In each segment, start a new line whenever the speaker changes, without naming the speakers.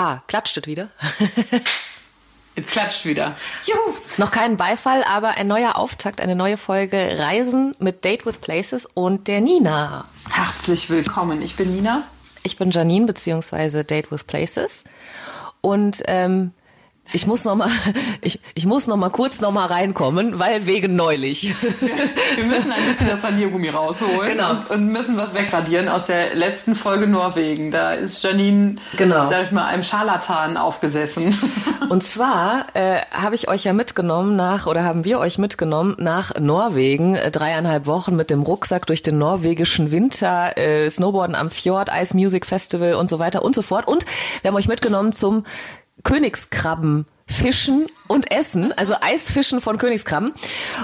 Ah, klatscht es wieder?
Es klatscht wieder. Juhu.
Noch keinen Beifall, aber ein neuer Auftakt, eine neue Folge Reisen mit Date with Places und der Nina.
Herzlich willkommen. Ich bin Nina.
Ich bin Janine, beziehungsweise Date with Places. Und ähm, ich muss noch mal, ich, ich muss noch mal kurz noch mal reinkommen, weil wegen neulich.
Wir müssen ein bisschen das Radiergummi rausholen
Genau.
und, und müssen was wegradieren aus der letzten Folge Norwegen. Da ist Janine,
Genau.
sag ich mal, einem Scharlatan aufgesessen.
Und zwar äh, habe ich euch ja mitgenommen nach, oder haben wir euch mitgenommen nach Norwegen, äh, dreieinhalb Wochen mit dem Rucksack durch den norwegischen Winter, äh, Snowboarden am Fjord, Ice Music Festival und so weiter und so fort. Und wir haben euch mitgenommen zum Königskrabben. Fischen und Essen, also Eisfischen von Königskrabben.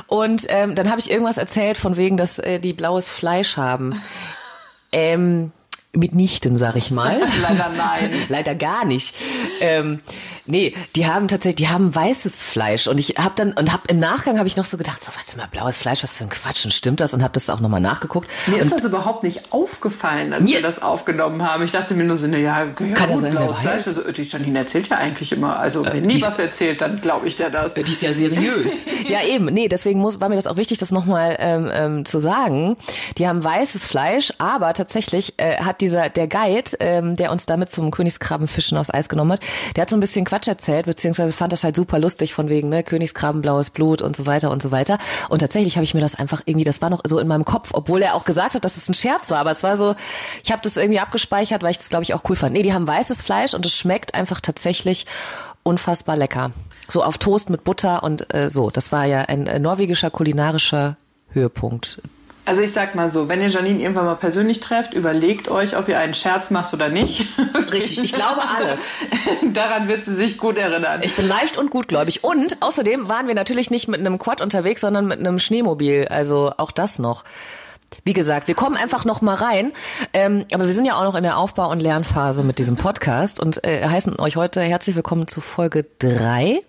Und ähm, dann habe ich irgendwas erzählt von wegen, dass äh, die blaues Fleisch haben. Ähm, mitnichten, sag ich mal.
Leider nein.
Leider gar nicht. Ähm, nee, die haben tatsächlich, die haben weißes Fleisch und ich habe dann und habe im Nachgang habe ich noch so gedacht, so warte mal, blaues Fleisch, was für ein Quatsch und stimmt das und habe das auch nochmal nachgeguckt.
Mir ist
und,
das überhaupt nicht aufgefallen, als wir das aufgenommen haben. Ich dachte mir nur so, na ja, ja
Kann
gut,
sein,
blaues Fleisch. Also, die Janine erzählt ja eigentlich immer. Also, wenn die
die-
was erzählt, dann glaube ich der das.
die ist ja seriös. ja, eben. Nee, deswegen muss, war mir das auch wichtig, das nochmal ähm, ähm, zu sagen. Die haben weißes Fleisch, aber tatsächlich äh, hat dieser, der Guide, ähm, der uns damit zum Königskrabbenfischen aufs Eis genommen hat, der hat so ein bisschen Quatsch erzählt, beziehungsweise fand das halt super lustig von wegen, ne, Königskrabben, blaues Blut und so weiter und so weiter. Und tatsächlich habe ich mir das einfach irgendwie, das war noch so in meinem Kopf, obwohl er auch gesagt hat, dass es ein Scherz war, aber es war so, ich habe das irgendwie abgespeichert, weil ich das, glaube ich, auch cool fand. Nee, die haben weißes Fleisch und es schmeckt einfach tatsächlich unfassbar lecker. So auf Toast mit Butter und äh, so. Das war ja ein äh, norwegischer kulinarischer Höhepunkt.
Also ich sag mal so, wenn ihr Janine irgendwann mal persönlich trefft, überlegt euch, ob ihr einen Scherz macht oder nicht.
Richtig, ich glaube alles.
Daran wird sie sich gut erinnern.
Ich bin leicht und gutgläubig. Und außerdem waren wir natürlich nicht mit einem Quad unterwegs, sondern mit einem Schneemobil. Also auch das noch. Wie gesagt, wir kommen einfach noch mal rein. Ähm, aber wir sind ja auch noch in der Aufbau- und Lernphase mit diesem Podcast und äh, heißen euch heute herzlich willkommen zu Folge drei,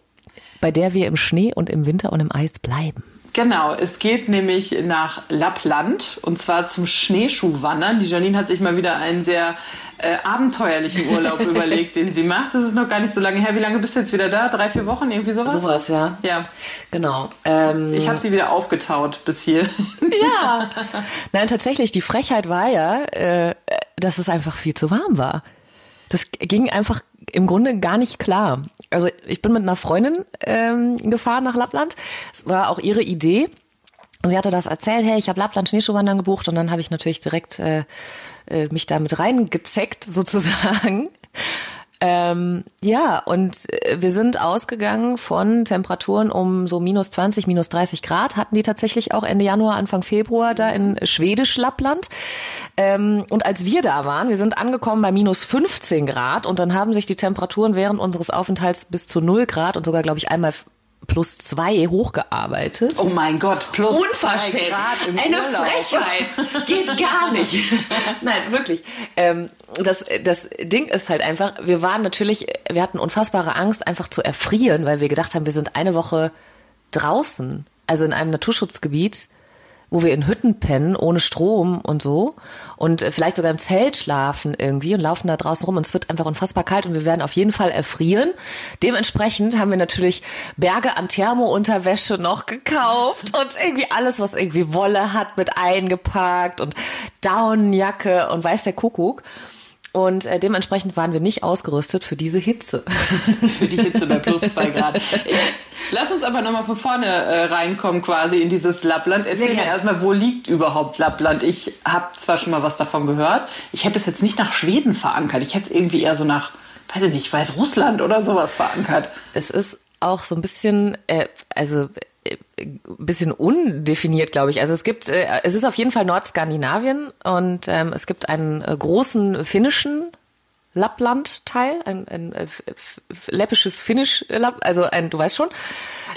bei der wir im Schnee und im Winter und im Eis bleiben.
Genau, es geht nämlich nach Lappland und zwar zum Schneeschuhwandern. Die Janine hat sich mal wieder einen sehr äh, abenteuerlichen Urlaub überlegt, den sie macht. Das ist noch gar nicht so lange her. Wie lange bist du jetzt wieder da? Drei, vier Wochen? Irgendwie sowas?
Sowas, ja.
Ja,
Genau. Ähm,
ich habe sie wieder aufgetaut bis hier.
Ja. Nein, tatsächlich, die Frechheit war ja, äh, dass es einfach viel zu warm war. Das ging einfach im Grunde gar nicht klar. Also ich bin mit einer Freundin ähm, gefahren nach Lappland. Es war auch ihre Idee. Sie hatte das erzählt, hey, ich habe Lappland Schneeschuhwandern gebucht und dann habe ich natürlich direkt äh, äh, mich damit reingezeckt sozusagen. Ähm, ja, und äh, wir sind ausgegangen von Temperaturen um so minus 20, minus 30 Grad, hatten die tatsächlich auch Ende Januar, Anfang Februar da in Schwedisch-Lappland. Ähm, und als wir da waren, wir sind angekommen bei minus 15 Grad und dann haben sich die Temperaturen während unseres Aufenthalts bis zu 0 Grad und sogar, glaube ich, einmal plus zwei hochgearbeitet.
Oh mein Gott, plus
Unverschämt. Eine
Urlaub.
Frechheit. Geht gar nicht. Nein, wirklich. Ähm, das, das Ding ist halt einfach, wir waren natürlich, wir hatten unfassbare Angst, einfach zu erfrieren, weil wir gedacht haben, wir sind eine Woche draußen, also in einem Naturschutzgebiet, wo wir in Hütten pennen, ohne Strom und so. Und äh, vielleicht sogar im Zelt schlafen irgendwie und laufen da draußen rum. Und es wird einfach unfassbar kalt und wir werden auf jeden Fall erfrieren. Dementsprechend haben wir natürlich Berge an Thermounterwäsche noch gekauft und irgendwie alles, was irgendwie Wolle hat, mit eingepackt und Daunenjacke und weiß der Kuckuck. Und äh, dementsprechend waren wir nicht ausgerüstet für diese Hitze.
für die Hitze bei plus zwei Grad. Ich, lass uns aber nochmal von vorne äh, reinkommen quasi in dieses Lappland. Erzähl mir erstmal, wo liegt überhaupt Lappland? Ich habe zwar schon mal was davon gehört, ich hätte es jetzt nicht nach Schweden verankert. Ich hätte es irgendwie eher so nach, weiß ich nicht, Weißrussland oder sowas verankert.
Es ist auch so ein bisschen, äh, also bisschen undefiniert, glaube ich. Also es gibt, äh, es ist auf jeden Fall Nordskandinavien und ähm, es gibt einen äh, großen finnischen Lappland-Teil, ein, ein, äh, f- f- läppisches Finnisch, äh, Lapp, also ein, du weißt schon.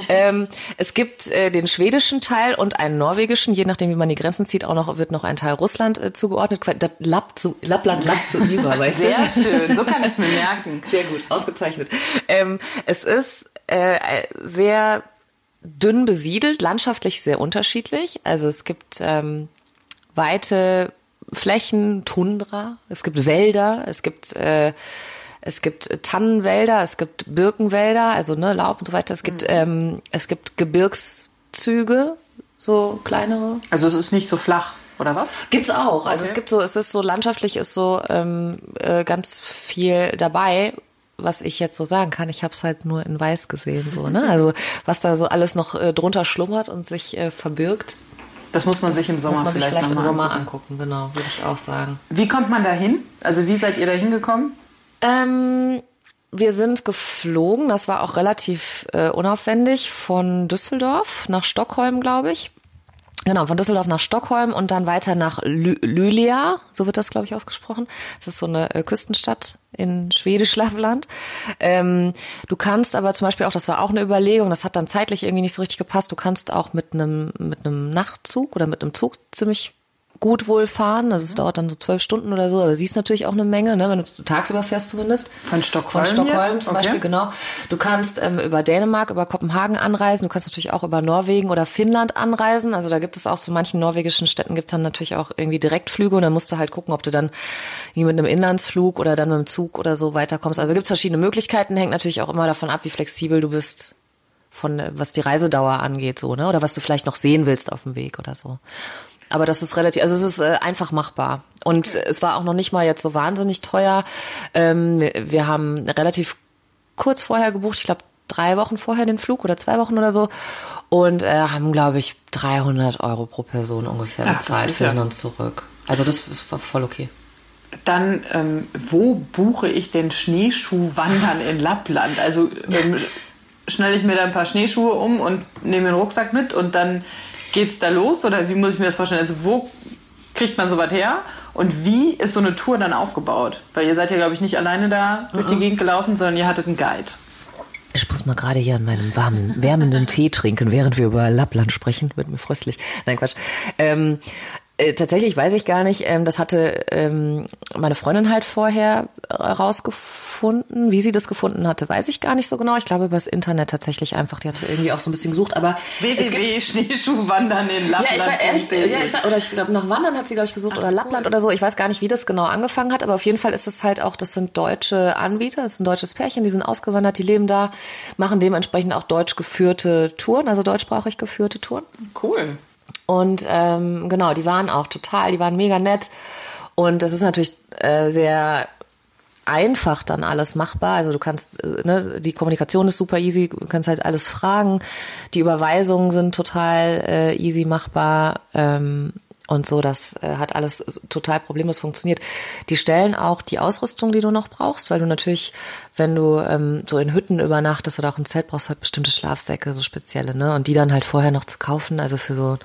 Ähm, es gibt äh, den schwedischen Teil und einen norwegischen, je nachdem, wie man die Grenzen zieht, auch noch wird noch ein Teil Russland äh, zugeordnet. Das Lapp zu, Lappland lappt zu über, weißt du?
Sehr schön, so kann ich es mir merken.
Sehr gut, ausgezeichnet. Ähm, es ist äh, sehr dünn besiedelt, landschaftlich sehr unterschiedlich. Also es gibt ähm, weite Flächen, Tundra, es gibt Wälder, es gibt äh, es gibt Tannenwälder, es gibt Birkenwälder, also ne, Laub und so weiter. Es gibt,
Mhm.
ähm, es gibt Gebirgszüge, so kleinere.
Also es ist nicht so flach, oder was?
Gibt's auch. Also
Okay.
es gibt so, es ist so landschaftlich, ist so ähm, äh, ganz viel dabei, was ich jetzt so sagen kann. Ich habe es halt nur in Weiß gesehen, so ne. Also was da so alles noch äh, drunter schlummert und sich äh, verbirgt,
Das muss man sich im Sommer
muss man sich
vielleicht,
vielleicht im Sommer
angucken.
angucken. Genau, würde ich auch sagen.
Wie kommt man da hin? Also wie seid ihr da hingekommen?
Ähm, wir sind geflogen, das war auch relativ äh, unaufwendig, von Düsseldorf nach Stockholm, glaube ich. Genau, von Düsseldorf nach Stockholm und dann weiter nach Luleå, so wird das, glaube ich, ausgesprochen. Das ist so eine äh, Küstenstadt in Schwedisch-Lappland. Ähm, du kannst aber zum Beispiel auch, das war auch eine Überlegung, das hat dann zeitlich irgendwie nicht so richtig gepasst, du kannst auch mit einem mit einem Nachtzug oder mit einem Zug ziemlich gut wohl fahren. Also es dauert dann so zwölf Stunden oder so, aber siehst natürlich auch eine Menge, ne, wenn du tagsüber fährst zumindest.
Von Stockholm
Von Stockholm
jetzt?
zum
Okay.
Beispiel, genau. Du kannst ähm, über Dänemark, über Kopenhagen anreisen. Du kannst natürlich auch über Norwegen oder Finnland anreisen. Also da gibt es auch so manchen norwegischen Städten gibt es dann natürlich auch irgendwie Direktflüge und dann musst du halt gucken, ob du dann mit einem Inlandsflug oder dann mit dem Zug oder so weiterkommst. Also gibt es verschiedene Möglichkeiten, hängt natürlich auch immer davon ab, wie flexibel du bist von äh, was die Reisedauer angeht, so, ne? Oder was du vielleicht noch sehen willst auf dem Weg oder so. Aber das ist relativ, also es ist äh, einfach machbar. Und es war auch noch nicht mal jetzt so wahnsinnig teuer. Ähm, wir, wir haben relativ kurz vorher gebucht, ich glaube drei Wochen vorher den Flug oder zwei Wochen oder so. Und äh, haben, glaube ich, 300 Euro pro Person ungefähr
Ach, das
bezahlt für hin und zurück. Also das ist- war voll okay.
Dann, ähm, wo buche ich denn Schneeschuhwandern in Lappland? Also ähm, schnalle ich mir da ein paar Schneeschuhe um und nehme den Rucksack mit und dann geht's da los? Oder wie muss ich mir das vorstellen? Also wo kriegt man sowas her? Und wie ist so eine Tour dann aufgebaut? Weil ihr seid ja, glaube ich, nicht alleine da durch die Gegend gelaufen, sondern ihr hattet einen Guide.
Ich muss mal gerade hier an meinem warmen, wärmenden Tee trinken, während wir über Lappland sprechen. Wird mir fröstlich. Nein, Quatsch. Ähm, äh, tatsächlich weiß ich gar nicht. Ähm, das hatte ähm, meine Freundin halt vorher rausgefunden. Wie sie das gefunden hatte, weiß ich gar nicht so genau. Ich glaube, übers Internet tatsächlich einfach. Die hatte irgendwie auch so ein bisschen gesucht. Aber
www.schneeschuhwandern in
ja,
Lappland.
ich war ehrlich, ja, ich war, oder ich glaube, nach Wandern hat sie, glaube ich, gesucht oder Lappland oder so. Ich weiß gar nicht, wie das genau angefangen hat, aber auf jeden Fall ist es halt auch, das sind deutsche Anbieter, das ist ein deutsches Pärchen, die sind ausgewandert, die leben da, machen dementsprechend auch deutsch geführte Touren, also deutschsprachig geführte Touren.
cool.
Und ähm, genau, die waren auch total, die waren mega nett. Und das ist natürlich äh, sehr einfach dann alles machbar. Also du kannst, äh, ne, die Kommunikation ist super easy, du kannst halt alles fragen. Die Überweisungen sind total äh, easy machbar. Ähm, und so, das äh, hat alles total problemlos funktioniert. Die stellen auch die Ausrüstung, die du noch brauchst, weil du natürlich, wenn du ähm, so in Hütten übernachtest oder auch im Zelt brauchst, halt bestimmte Schlafsäcke, so spezielle, ne? Und die dann halt vorher noch zu kaufen, also für so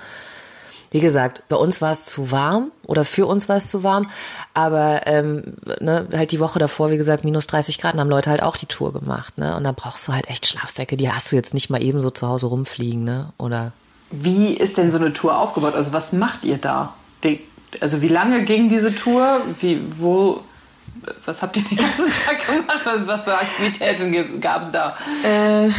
wie gesagt, bei uns war es zu warm oder für uns war es zu warm, aber ähm, ne, halt die Woche davor, wie gesagt, minus 30 Grad, dann haben Leute halt auch die Tour gemacht, ne? Und dann brauchst du halt echt Schlafsäcke, die hast du jetzt nicht mal eben so zu Hause rumfliegen, ne? Oder
Wie ist denn so eine Tour aufgebaut? Also was macht ihr da? Also wie lange ging diese Tour? Wie, wo, was habt ihr den ganzen Tag gemacht? Was, was für Aktivitäten gab es da?
Äh,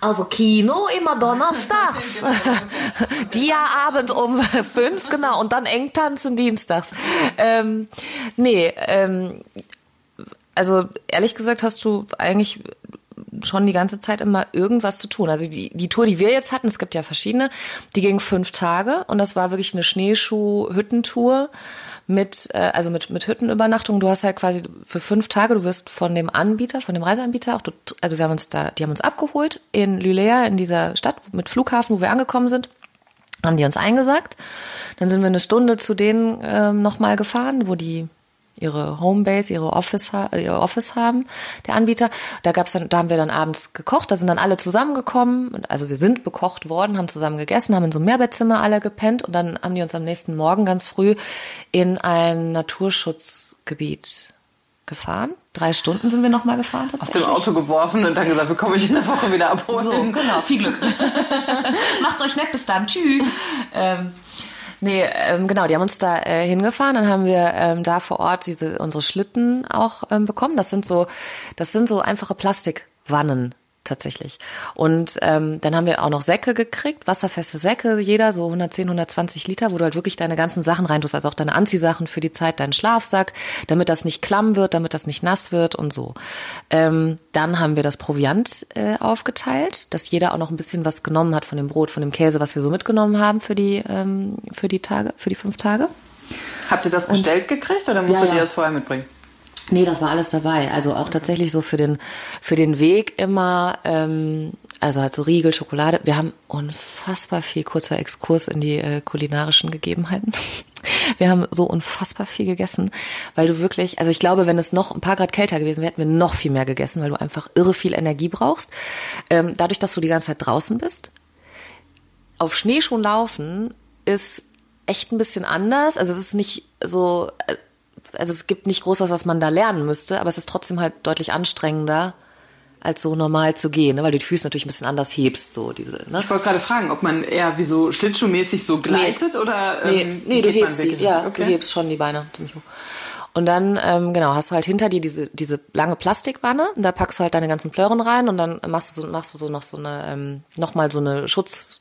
also Kino immer donnerstags. Dia-Abend um fünf, genau. Und dann Engtanzen dienstags. Ähm, nee, ähm, also ehrlich gesagt hast du eigentlich schon die ganze Zeit immer irgendwas zu tun. Also die, die Tour, die wir jetzt hatten, es gibt ja verschiedene, die ging fünf Tage und das war wirklich eine Schneeschuh-Hüttentour mit, äh, also mit, mit Hüttenübernachtung. Du hast halt quasi für fünf Tage, du wirst von dem Anbieter, von dem Reiseanbieter auch, du, also wir haben uns da, die haben uns abgeholt in Lulea, in dieser Stadt mit Flughafen, wo wir angekommen sind haben die uns eingesagt. Dann sind wir eine Stunde zu denen ähm, nochmal gefahren, wo die ihre Homebase, ihre Office, ihr Office haben, der Anbieter. Da gab's dann, da haben wir dann abends gekocht, da sind dann alle zusammengekommen. Also wir sind bekocht worden, haben zusammen gegessen, haben in so einem Mehrbettzimmer alle gepennt und dann haben die uns am nächsten Morgen ganz früh in ein Naturschutzgebiet gefahren. Drei Stunden sind wir nochmal gefahren
Aus
tatsächlich.
dem Auto geworfen und dann gesagt, wir kommen euch in der Woche wieder abholen.
So, genau, viel Glück. Macht euch nett, bis dann, tschüss. Ähm, nee, ähm, genau, die haben uns da äh, hingefahren, dann haben wir ähm, da vor Ort diese unsere Schlitten auch ähm, bekommen. Das sind so, das sind so einfache Plastikwannen tatsächlich. Und ähm, dann haben wir auch noch Säcke gekriegt, wasserfeste Säcke, jeder so 110, 120 Liter, wo du halt wirklich deine ganzen Sachen reintust, also auch deine Anziehsachen für die Zeit, deinen Schlafsack, damit das nicht klamm wird, damit das nicht nass wird und so. Ähm, dann haben wir das Proviant äh, aufgeteilt, dass jeder auch noch ein bisschen was genommen hat von dem Brot, von dem Käse, was wir so mitgenommen haben für die, ähm, für die Tage, für die fünf Tage.
Habt ihr das bestellt gekriegt oder musstet
Ja, ja.
ihr das vorher mitbringen?
Nee, das war alles dabei. Also auch tatsächlich so für den, für den Weg immer, ähm, also halt so Riegel, Schokolade. Wir haben unfassbar viel, kurzer Exkurs in die äh, kulinarischen Gegebenheiten. Wir haben so unfassbar viel gegessen, weil du wirklich, also ich glaube, wenn es noch ein paar Grad kälter gewesen wäre, hätten wir noch viel mehr gegessen, weil du einfach irre viel Energie brauchst. Ähm, dadurch, dass du die ganze Zeit draußen bist, auf Schnee schon laufen ist echt ein bisschen anders. Also es ist nicht so, äh, also es gibt nicht groß was, was man da lernen müsste, aber es ist trotzdem halt deutlich anstrengender, als so normal zu gehen, ne? weil du die Füße natürlich ein bisschen anders hebst, so diese, ne?
Ich wollte gerade fragen, ob man eher wie so schlittschuhmäßig so gleitet oder
Nee,
ähm,
nee du
geht man
hebst die, ja,
okay.
du hebst schon die Beine ziemlich hoch. Und dann, ähm, genau, hast du halt hinter dir diese, diese lange Plastikwanne, und da packst du halt deine ganzen Plören rein und dann machst du so, machst du so noch so eine, ähm, noch mal so eine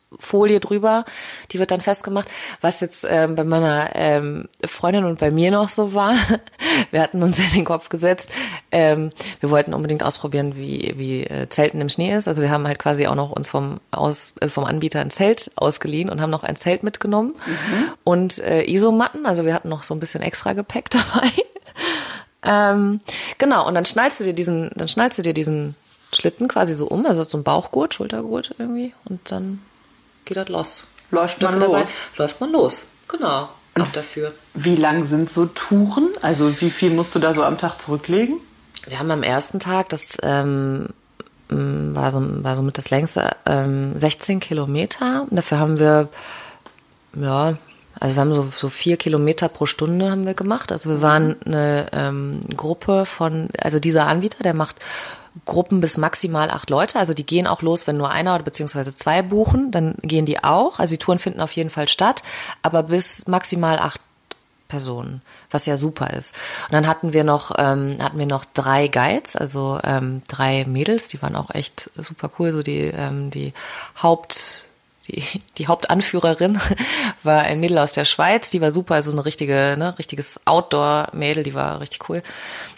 Schutzfolie drüber, die wird dann festgemacht. Was jetzt ähm, bei meiner ähm, Freundin und bei mir noch so war, wir hatten uns in den Kopf gesetzt, ähm, wir wollten unbedingt ausprobieren, wie, wie äh, Zelten im Schnee ist. Also wir haben halt quasi auch noch uns vom, aus, äh, vom Anbieter ein Zelt ausgeliehen und haben noch ein Zelt mitgenommen und äh, Isomatten. Also wir hatten noch so ein bisschen extra Gepäck dabei. ähm, genau, und dann schnallst du dir diesen, dann schnallst du dir diesen Schlitten quasi so um, also so ein Bauchgurt, Schultergurt irgendwie, und dann geht das los.
Läuft man
dabei,
los.
Läuft man los. Genau. Auch dafür.
Wie lang sind so Touren? Also wie viel musst du da so am Tag zurücklegen?
Wir haben am ersten Tag, das ähm, m, war, so, war somit das längste, ähm, 16 Kilometer. Und dafür haben wir, ja, also wir haben so, so vier Kilometer pro Stunde haben wir gemacht. Also wir waren eine ähm, Gruppe von, also dieser Anbieter, der macht Gruppen bis maximal acht Leute. Also die gehen auch los, wenn nur einer oder beziehungsweise zwei buchen, dann gehen die auch. Also die Touren finden auf jeden Fall statt, aber bis maximal acht Personen, was ja super ist. Und dann hatten wir noch ähm, hatten wir noch drei Guides, also ähm, drei Mädels, die waren auch echt super cool. So die ähm, die Haupt die, die Hauptanführerin war ein Mädel aus der Schweiz, die war super, also eine richtige, ne, richtiges Outdoor-Mädel, die war richtig cool.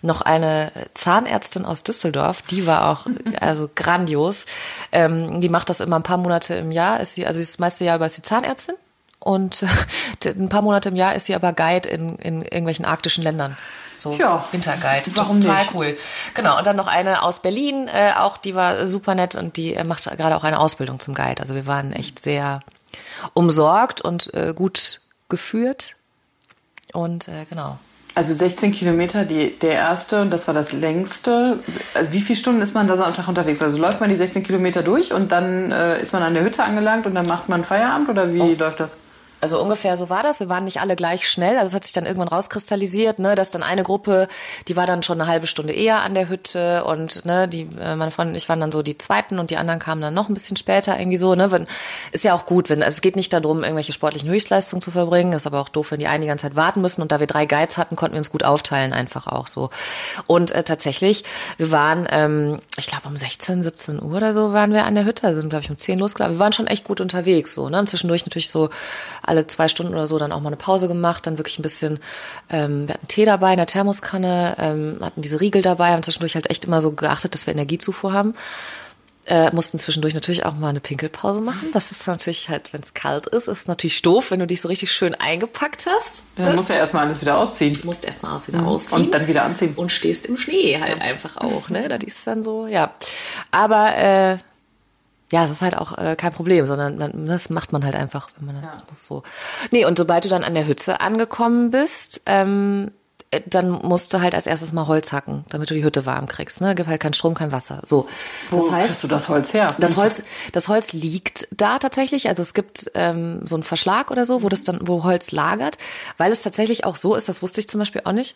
Noch eine Zahnärztin aus Düsseldorf, die war auch also grandios. Ähm, die macht das immer ein paar Monate im Jahr, ist sie, also das meiste Jahr über ist sie Zahnärztin und ein paar Monate im Jahr ist sie aber Guide in, in irgendwelchen arktischen Ländern. So
Ja,
Winterguide.
warum
Total
nicht?
cool. Genau. Und dann noch eine aus Berlin, äh, auch die war super nett und die äh, macht gerade auch eine Ausbildung zum Guide. Also wir waren echt sehr umsorgt und äh, gut geführt. Und äh, genau.
Also 16 Kilometer die, der erste und das war das längste. Also wie viele Stunden ist man da so am Tag unterwegs? Also läuft man die 16 Kilometer durch und dann äh, ist man an der Hütte angelangt und dann macht man Feierabend oder wie läuft das?
Also ungefähr so war das. Wir waren nicht alle gleich schnell. Also es hat sich dann irgendwann rauskristallisiert, ne, dass dann eine Gruppe, die war dann schon eine halbe Stunde eher an der Hütte und ne, die äh, meine Freundin und ich waren dann so die zweiten und die anderen kamen dann noch ein bisschen später irgendwie so. Ne, wenn, ist ja auch gut, wenn also es geht nicht darum, irgendwelche sportlichen Höchstleistungen zu verbringen. Ist aber auch doof, wenn die einen die ganze Zeit warten müssen. Und da wir drei Guides hatten, konnten wir uns gut aufteilen einfach auch so. Und äh, tatsächlich, wir waren, ähm, ich glaube um 16, 17 Uhr oder so waren wir an der Hütte. Also sind glaube ich um 10 losgelaufen. Wir waren schon echt gut unterwegs so. Ne, und zwischendurch natürlich so alle zwei Stunden oder so dann auch mal eine Pause gemacht, dann wirklich ein bisschen, ähm, wir hatten Tee dabei in der Thermoskanne, ähm, hatten diese Riegel dabei, haben zwischendurch halt echt immer so geachtet, dass wir Energiezufuhr haben. Äh, mussten zwischendurch natürlich auch mal eine Pinkelpause machen. Das ist natürlich halt, wenn es kalt ist, ist natürlich doof, wenn du dich so richtig schön eingepackt hast.
Dann muss ja erstmal alles wieder ausziehen.
Du musst erstmal alles wieder ausziehen.
Und dann wieder anziehen.
Und stehst im Schnee halt einfach auch, ne? Das ist dann so, ja. Aber äh, ja, es ist halt auch äh, kein Problem, sondern man, das macht man halt einfach, wenn man
Ja.
das so. Nee, und sobald du dann an der Hütte angekommen bist, ähm, äh, dann musst du halt als erstes mal Holz hacken, damit du die Hütte warm kriegst. Ne? Gibt halt keinen Strom, kein Wasser. So.
Wo
das heißt,
kriegst du das Holz her?
das Holz, das Holz liegt da tatsächlich. Also es gibt ähm, so einen Verschlag oder so, wo das dann, wo Holz lagert, weil es tatsächlich auch so ist. Das wusste ich zum Beispiel auch nicht.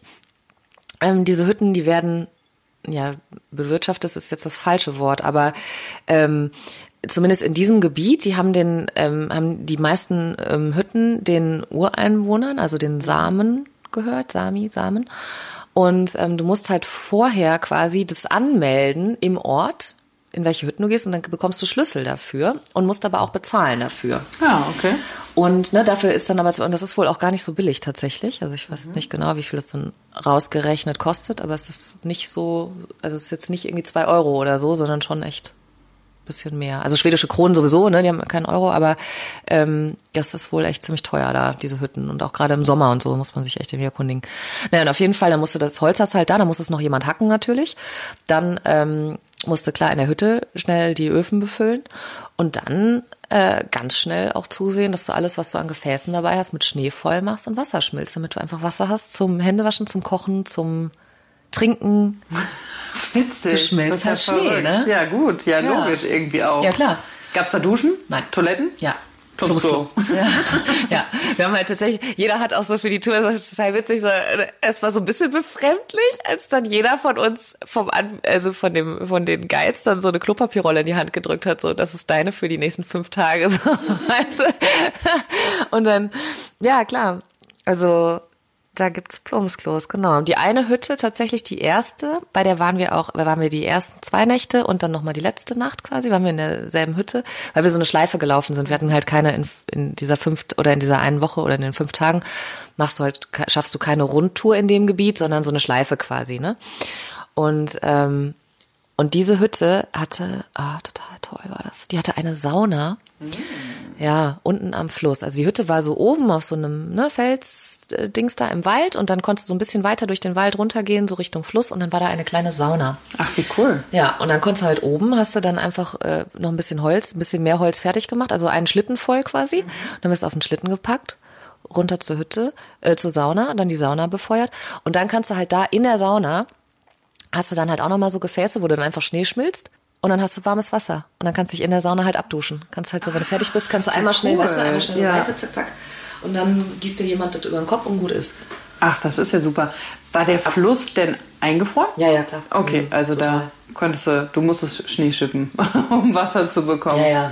Ähm, diese Hütten, die werden ja bewirtschaftet ist jetzt das falsche Wort, aber ähm, zumindest in diesem Gebiet, die haben den, ähm, haben die meisten ähm, Hütten den Ureinwohnern, also den Samen gehört, Sami, Samen. Und ähm, du musst halt vorher quasi das anmelden im Ort, in welche Hütten du gehst und dann bekommst du Schlüssel dafür und musst aber auch bezahlen dafür.
Ja, okay.
Und ne, dafür ist dann aber, und das ist wohl auch gar nicht so billig tatsächlich. Also ich weiß nicht genau, wie viel es dann rausgerechnet kostet, aber es ist nicht so, also es ist jetzt nicht irgendwie zwei Euro oder so, sondern schon echt ein bisschen mehr. Also schwedische Kronen sowieso, ne, die haben keinen Euro, aber ähm, das ist wohl echt ziemlich teuer da, diese Hütten. Und auch gerade im Sommer und so muss man sich echt irgendwie erkundigen. Naja, und auf jeden Fall, dann musste das Holz hast halt da, dann muss es noch jemand hacken natürlich. Dann ähm, musste klar in der Hütte schnell die Öfen befüllen und dann äh, ganz schnell auch zusehen, dass du alles, was du an Gefäßen dabei hast, mit Schnee voll machst und Wasser schmilzt, damit du einfach Wasser hast zum Händewaschen, zum Kochen, zum Trinken.
Witzig.
Du schmilzt halt Schnee,
verrückt.
ne?
Ja, gut. Ja,
Ja.
logisch irgendwie auch.
Ja, klar.
Gab's da Duschen?
Nein.
Toiletten?
Ja.
Plumpsklo.
Plumpsklo. Ja. ja, wir haben halt tatsächlich, jeder hat auch so für die Tour, das ist total witzig, so, es war so ein bisschen befremdlich, als dann jeder von uns vom, An also von dem, von den Guides dann so eine Klopapierrolle in die Hand gedrückt hat, so, das ist deine für die nächsten fünf Tage, so, weißt du? Und dann, ja, klar, also, da gibt's Plumpsklos, genau. Und die eine Hütte, tatsächlich die erste, bei der waren wir auch, da waren wir die ersten zwei Nächte und dann nochmal die letzte Nacht quasi, waren wir in derselben Hütte, weil wir so eine Schleife gelaufen sind. Wir hatten halt keine in, in dieser fünf oder in dieser einen Woche oder in den fünf Tagen machst du halt, schaffst du keine Rundtour in dem Gebiet, sondern so eine Schleife quasi, ne? Und, ähm, und diese Hütte hatte, ah, total toll war das. Die hatte eine Sauna. Ja, unten am Fluss. Also die Hütte war so oben auf so einem ne, Felsdings da im Wald und dann konntest du so ein bisschen weiter durch den Wald runtergehen, so Richtung Fluss und dann war da eine kleine Sauna.
Ach, wie cool.
Ja, und dann konntest du halt oben, hast du dann einfach äh, noch ein bisschen Holz, ein bisschen mehr Holz fertig gemacht, also einen Schlitten voll quasi. Dann bist du auf den Schlitten gepackt, runter zur Hütte, äh, zur Sauna, dann die Sauna befeuert und dann kannst du halt da in der Sauna hast du dann halt auch nochmal so Gefäße, wo du dann einfach Schnee schmilzt und dann hast du warmes Wasser und dann kannst du dich in der Sauna halt abduschen. Kannst halt so, wenn du fertig bist, kannst du einmal schnell,
cool.
weißt du, einmal schnell
Ja.
Seife, zack, zack und dann gießt dir jemand das über den Kopf und gut ist.
Ach, das ist ja super. War der Fluss denn eingefroren?
Ja, ja, klar.
Okay,
Mhm,
also
total.
da konntest du, du musstest Schnee schippen, um Wasser zu bekommen.
Ja, ja.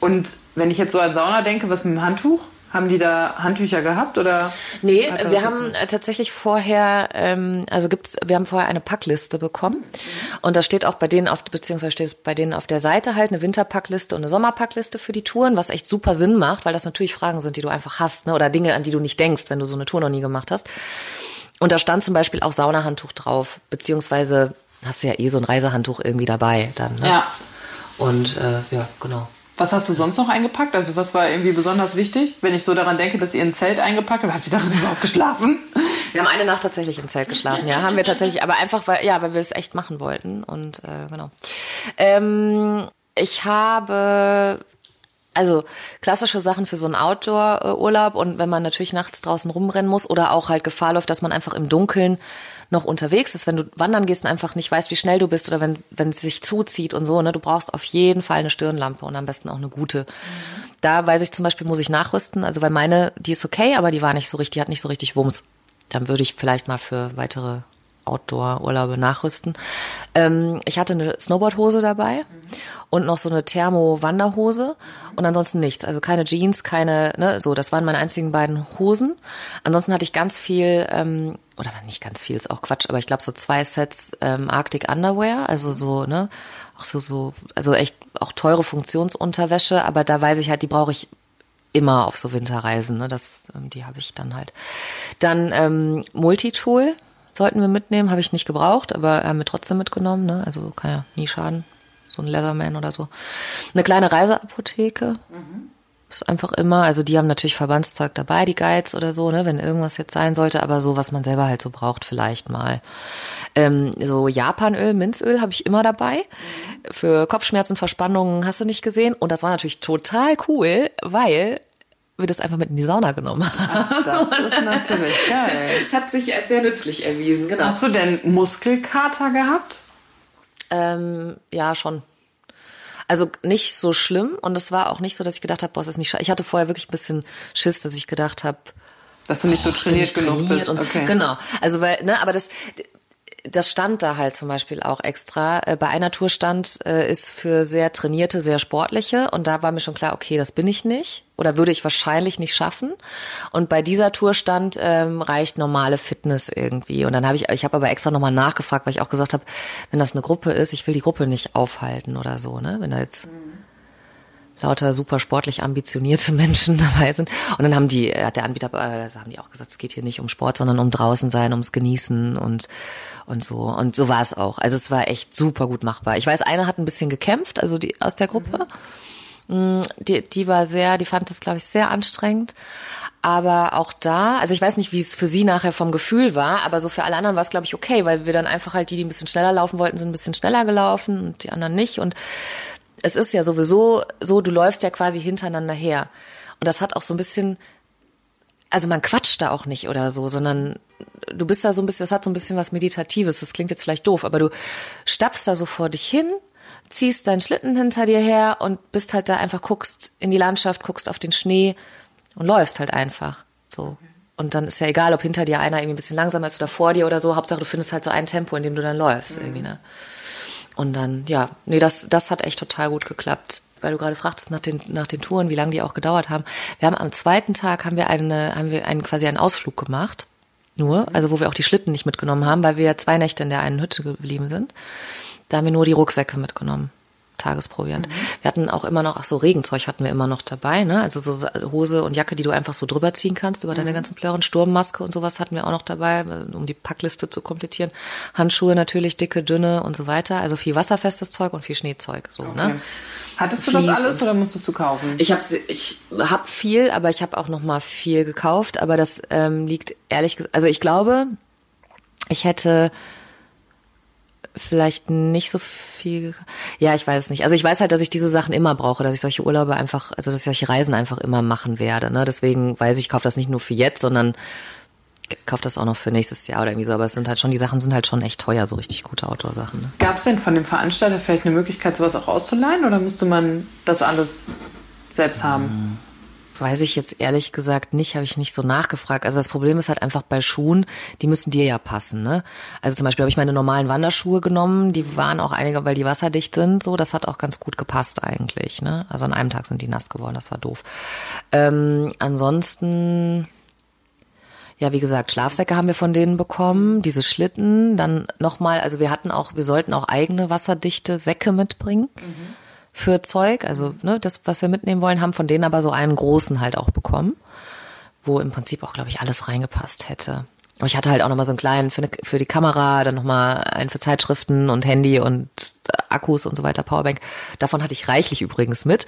Und wenn ich jetzt so an Sauna denke, was mit dem Handtuch? Haben die da Handtücher gehabt oder?
Nee, wir haben äh, tatsächlich vorher, ähm, also gibt's, wir haben vorher eine Packliste bekommen und da steht auch bei denen auf, beziehungsweise steht es bei denen auf der Seite halt eine Winterpackliste und eine Sommerpackliste für die Touren, was echt super Sinn macht, weil das natürlich Fragen sind, die du einfach hast, ne, oder Dinge, an die du nicht denkst, wenn du so eine Tour noch nie gemacht hast. Und da stand zum Beispiel auch Saunahandtuch drauf, beziehungsweise hast du ja eh so ein Reisehandtuch irgendwie dabei dann. Ne?
Ja.
Und äh, ja, genau.
Was hast du sonst noch eingepackt? Also was war irgendwie besonders wichtig? Wenn ich so daran denke, dass ihr ein Zelt eingepackt habt, habt ihr darin überhaupt geschlafen?
Wir haben eine Nacht tatsächlich im Zelt geschlafen, ja, haben wir tatsächlich, aber einfach, weil, ja, weil wir es echt machen wollten und äh, genau. Ähm, ich habe also klassische Sachen für so einen Outdoor-Urlaub und wenn man natürlich nachts draußen rumrennen muss oder auch halt Gefahr läuft, dass man einfach im Dunkeln noch unterwegs ist, wenn du wandern gehst und einfach nicht weißt, wie schnell du bist oder wenn, wenn es sich zuzieht und so, ne, du brauchst auf jeden Fall eine Stirnlampe und am besten auch eine gute. Da weiß ich zum Beispiel, muss ich nachrüsten, also weil meine, die ist okay, aber die war nicht so richtig, die hat nicht so richtig Wumms. Dann würde ich vielleicht mal für weitere Outdoor-Urlaube nachrüsten. Ähm, ich hatte eine Snowboardhose dabei und noch so eine Thermo-Wanderhose und ansonsten nichts. Also keine Jeans, keine, ne, so, das waren meine einzigen beiden Hosen. Ansonsten hatte ich ganz viel, ähm, oder nicht ganz viel, ist auch Quatsch, aber ich glaube so zwei Sets ähm, Arctic Underwear, also so, ne, auch so, so, also echt auch teure Funktionsunterwäsche, aber da weiß ich halt, die brauche ich immer auf so Winterreisen, ne? Das, ähm, die habe ich dann halt. Dann ähm, Multitool sollten wir mitnehmen, habe ich nicht gebraucht, aber haben wir trotzdem mitgenommen, ne? Also kann ja nie schaden. So ein Leatherman oder so. Eine kleine Reiseapotheke. Ist einfach immer, also die haben natürlich Verbandszeug dabei, die Guides oder so, ne, wenn irgendwas jetzt sein sollte, aber so, was man selber halt so braucht, vielleicht mal. Ähm, so Japanöl, Minzöl habe ich immer dabei. Für Kopfschmerzen, Verspannungen hast du nicht gesehen. Und das war natürlich total cool, weil wir das einfach mit in die Sauna genommen haben.
Das ist natürlich geil.
Es hat sich als sehr nützlich erwiesen, genau.
Hast du denn Muskelkater gehabt?
Ähm, ja, schon. Also nicht so schlimm und es war auch nicht so, dass ich gedacht habe, boah, ist nicht scha- Ich hatte vorher wirklich ein bisschen Schiss, dass ich gedacht habe,
Dass du nicht so trainiert
nicht
genug
trainiert
bist.
Und,
okay.
Genau. Also weil, ne, aber das das stand da halt zum Beispiel auch extra. Äh, Bei einer Tour stand, äh, ist für sehr trainierte, sehr sportliche. Und da war mir schon klar, okay, das bin ich nicht. Oder würde ich wahrscheinlich nicht schaffen. Und bei dieser Tour stand, ähm, reicht normale Fitness irgendwie. Und dann habe ich, ich habe aber extra nochmal nachgefragt, weil ich auch gesagt habe, wenn das eine Gruppe ist, ich will die Gruppe nicht aufhalten oder so, ne? Wenn da jetzt lauter super sportlich ambitionierte Menschen dabei sind. Und dann haben die, hat der Anbieter, äh, haben die auch gesagt, es geht hier nicht um Sport, sondern um draußen sein, ums Genießen und und so. Und so war es auch. Also es war echt super gut machbar. Ich weiß, eine hat ein bisschen gekämpft, also die aus der Gruppe. Mhm. Die, die war sehr, die fand das, glaube ich, sehr anstrengend. Aber auch da, also ich weiß nicht, wie es für sie nachher vom Gefühl war, aber so für alle anderen war es, glaube ich, okay, weil wir dann einfach halt die, die ein bisschen schneller laufen wollten, sind ein bisschen schneller gelaufen und die anderen nicht. Und es ist ja sowieso so, du läufst ja quasi hintereinander her. Und das hat auch so ein bisschen, also man quatscht da auch nicht oder so, sondern du bist da so ein bisschen, das hat so ein bisschen was Meditatives. Das klingt jetzt vielleicht doof, aber du stapfst da so vor dich hin, ziehst deinen Schlitten hinter dir her und bist halt da einfach, guckst in die Landschaft, guckst auf den Schnee und läufst halt einfach. So. Und dann ist ja egal, ob hinter dir einer irgendwie ein bisschen langsamer ist oder vor dir oder so. Hauptsache, du findest halt so ein Tempo, in dem du dann läufst. Mhm. Irgendwie, ne? Und dann, ja, nee, das, das hat echt total gut geklappt. Weil du gerade fragtest nach den, nach den Touren, wie lange die auch gedauert haben. Wir haben am zweiten Tag haben wir eine, haben wir einen, quasi einen Ausflug gemacht. Nur, also wo wir auch die Schlitten nicht mitgenommen haben, weil wir ja zwei Nächte in der einen Hütte geblieben sind. Da haben wir nur die Rucksäcke mitgenommen. Tagesproviant. Mhm. Wir hatten auch immer noch, ach so, Regenzeug hatten wir immer noch dabei, ne? Also so Hose und Jacke, die du einfach so drüber ziehen kannst über mhm. deine ganzen Plören. Sturmmaske und sowas hatten wir auch noch dabei, um die Packliste zu komplettieren. Handschuhe natürlich, dicke, dünne und so weiter. Also viel wasserfestes Zeug und viel Schneezeug, so, ne? okay. ne?
Hattest du das alles oder musstest du kaufen?
Ich habe ich hab viel, aber ich habe auch noch mal viel gekauft. Aber das ähm, liegt ehrlich gesagt, also ich glaube, ich hätte vielleicht nicht so viel. Ja, ich weiß nicht. Also ich weiß halt, dass ich diese Sachen immer brauche, dass ich solche Urlaube einfach, also dass ich solche Reisen einfach immer machen werde. Ne? Deswegen weiß ich, ich kaufe das nicht nur für jetzt, sondern kaufe das auch noch für nächstes Jahr oder irgendwie so. Aber es sind halt schon, die Sachen sind halt schon echt teuer, so richtig gute Outdoor-Sachen. Ne?
Gab es denn von dem Veranstalter vielleicht eine Möglichkeit, sowas auch auszuleihen oder musste man das alles selbst haben?
Weiß ich jetzt ehrlich gesagt nicht, habe ich nicht so nachgefragt. Also das Problem ist halt einfach bei Schuhen, die müssen dir ja passen. Ne? Also zum Beispiel habe ich meine normalen Wanderschuhe genommen, die waren auch einige, weil die wasserdicht sind. So, das hat auch ganz gut gepasst eigentlich. Ne? Also an einem Tag sind die nass geworden, das war doof. Ähm, ansonsten ja, wie gesagt, Schlafsäcke haben wir von denen bekommen, diese Schlitten, dann nochmal, also wir hatten auch, wir sollten auch eigene wasserdichte Säcke mitbringen. Mhm für Zeug, also ne, das, was wir mitnehmen wollen, haben von denen aber so einen großen halt auch bekommen, wo im Prinzip auch, glaube ich, alles reingepasst hätte. Aber ich hatte halt auch nochmal so einen kleinen für, eine, für die Kamera, dann nochmal einen für Zeitschriften und Handy und Akkus und so weiter, Powerbank. Davon hatte ich reichlich übrigens mit,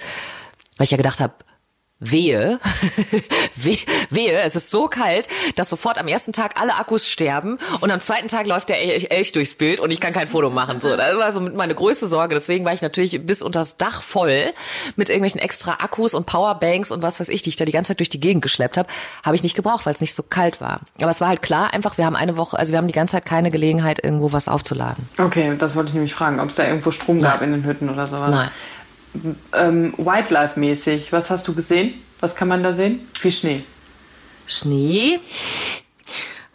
weil ich ja gedacht habe, wehe, wehe, es ist so kalt, dass sofort am ersten Tag alle Akkus sterben und am zweiten Tag läuft der Elch durchs Bild und ich kann kein Foto machen. So, das war so meine größte Sorge. Deswegen war ich natürlich bis unters Dach voll mit irgendwelchen extra Akkus und Powerbanks und was weiß ich, die ich da die ganze Zeit durch die Gegend geschleppt habe. Habe ich nicht gebraucht, weil es nicht so kalt war. Aber es war halt klar, einfach, wir haben eine Woche, also wir haben die ganze Zeit keine Gelegenheit, irgendwo was aufzuladen.
Okay, das wollte ich nämlich fragen, ob es da irgendwo Strom Nein. gab in den Hütten oder sowas. Nein ähm, Wildlife-mäßig, was hast du gesehen? Was kann man da sehen? Viel Schnee.
Schnee.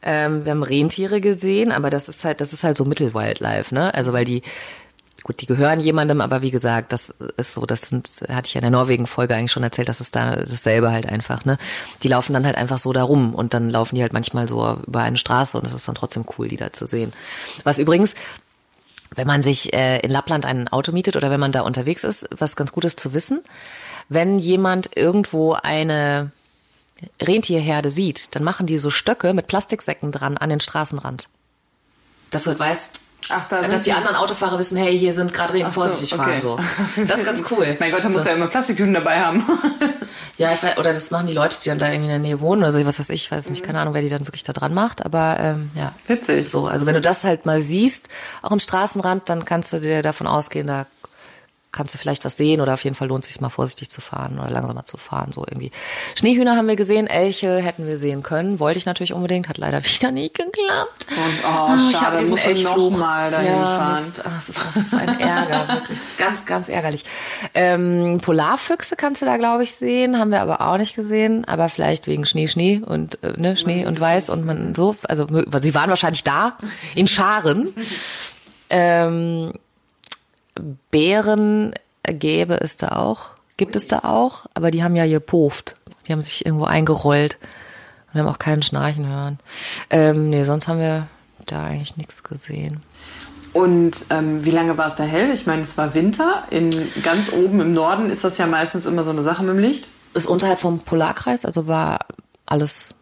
Ähm, wir haben Rentiere gesehen, aber das ist halt, das ist halt so Mittelwildlife, ne? Also weil die, gut, die gehören jemandem, aber wie gesagt, das ist so, das sind, hatte ich ja in der Norwegen-Folge eigentlich schon erzählt, das ist da dasselbe halt einfach, ne? Die laufen dann halt einfach so da rum und dann laufen die halt manchmal so über eine Straße und es ist dann trotzdem cool, die da zu sehen. Was übrigens, wenn man sich äh, in Lappland ein Auto mietet oder wenn man da unterwegs ist, was ganz gut ist zu wissen, wenn jemand irgendwo eine Rentierherde sieht, dann machen die so Stöcke mit Plastiksäcken dran an den Straßenrand. Dass du halt weißt, Ach, da dass die, die anderen Autofahrer wissen, hey, hier sind gerade Rehen, vorsichtig so, okay. fahren. So. Das ist ganz cool.
mein Gott, da so. muss ja immer Plastiktüten dabei haben.
ja, ich weiß, oder das machen die Leute, die dann da irgendwie in der Nähe wohnen oder so, was weiß ich, weiß nicht, keine Ahnung, wer die dann wirklich da dran macht, aber ähm, ja.
Witzig.
So, also wenn du das halt mal siehst, auch im Straßenrand, dann kannst du dir davon ausgehen, da kannst du vielleicht was sehen oder auf jeden Fall lohnt es sich mal vorsichtig zu fahren oder langsamer zu fahren, so irgendwie. Schneehühner haben wir gesehen, Elche hätten wir sehen können, wollte ich natürlich unbedingt, hat leider wieder nie geklappt.
Und oh, oh ich habe diesen Elchfluch mal dahin ja, fahren.
Mist, oh, das, ist, das ist ein Ärger, wirklich, ganz, ganz ärgerlich. Ähm, Polarfüchse kannst du da, glaube ich, sehen, haben wir aber auch nicht gesehen, aber vielleicht wegen Schnee, Schnee und äh, ne, Schnee und Weiß und man so, also sie waren wahrscheinlich da in Scharen. ähm, Bären gäbe es da auch. gibt es da auch, aber die haben ja gepooft. Die haben sich irgendwo eingerollt. Und wir haben auch keinen Schnarchen hören. Ähm, nee, sonst haben wir da eigentlich nichts gesehen.
Und ähm, wie lange war es da hell? Ich meine, es war Winter. In ganz oben im Norden ist das ja meistens immer so eine Sache mit dem Licht.
Ist unterhalb vom Polarkreis, also war alles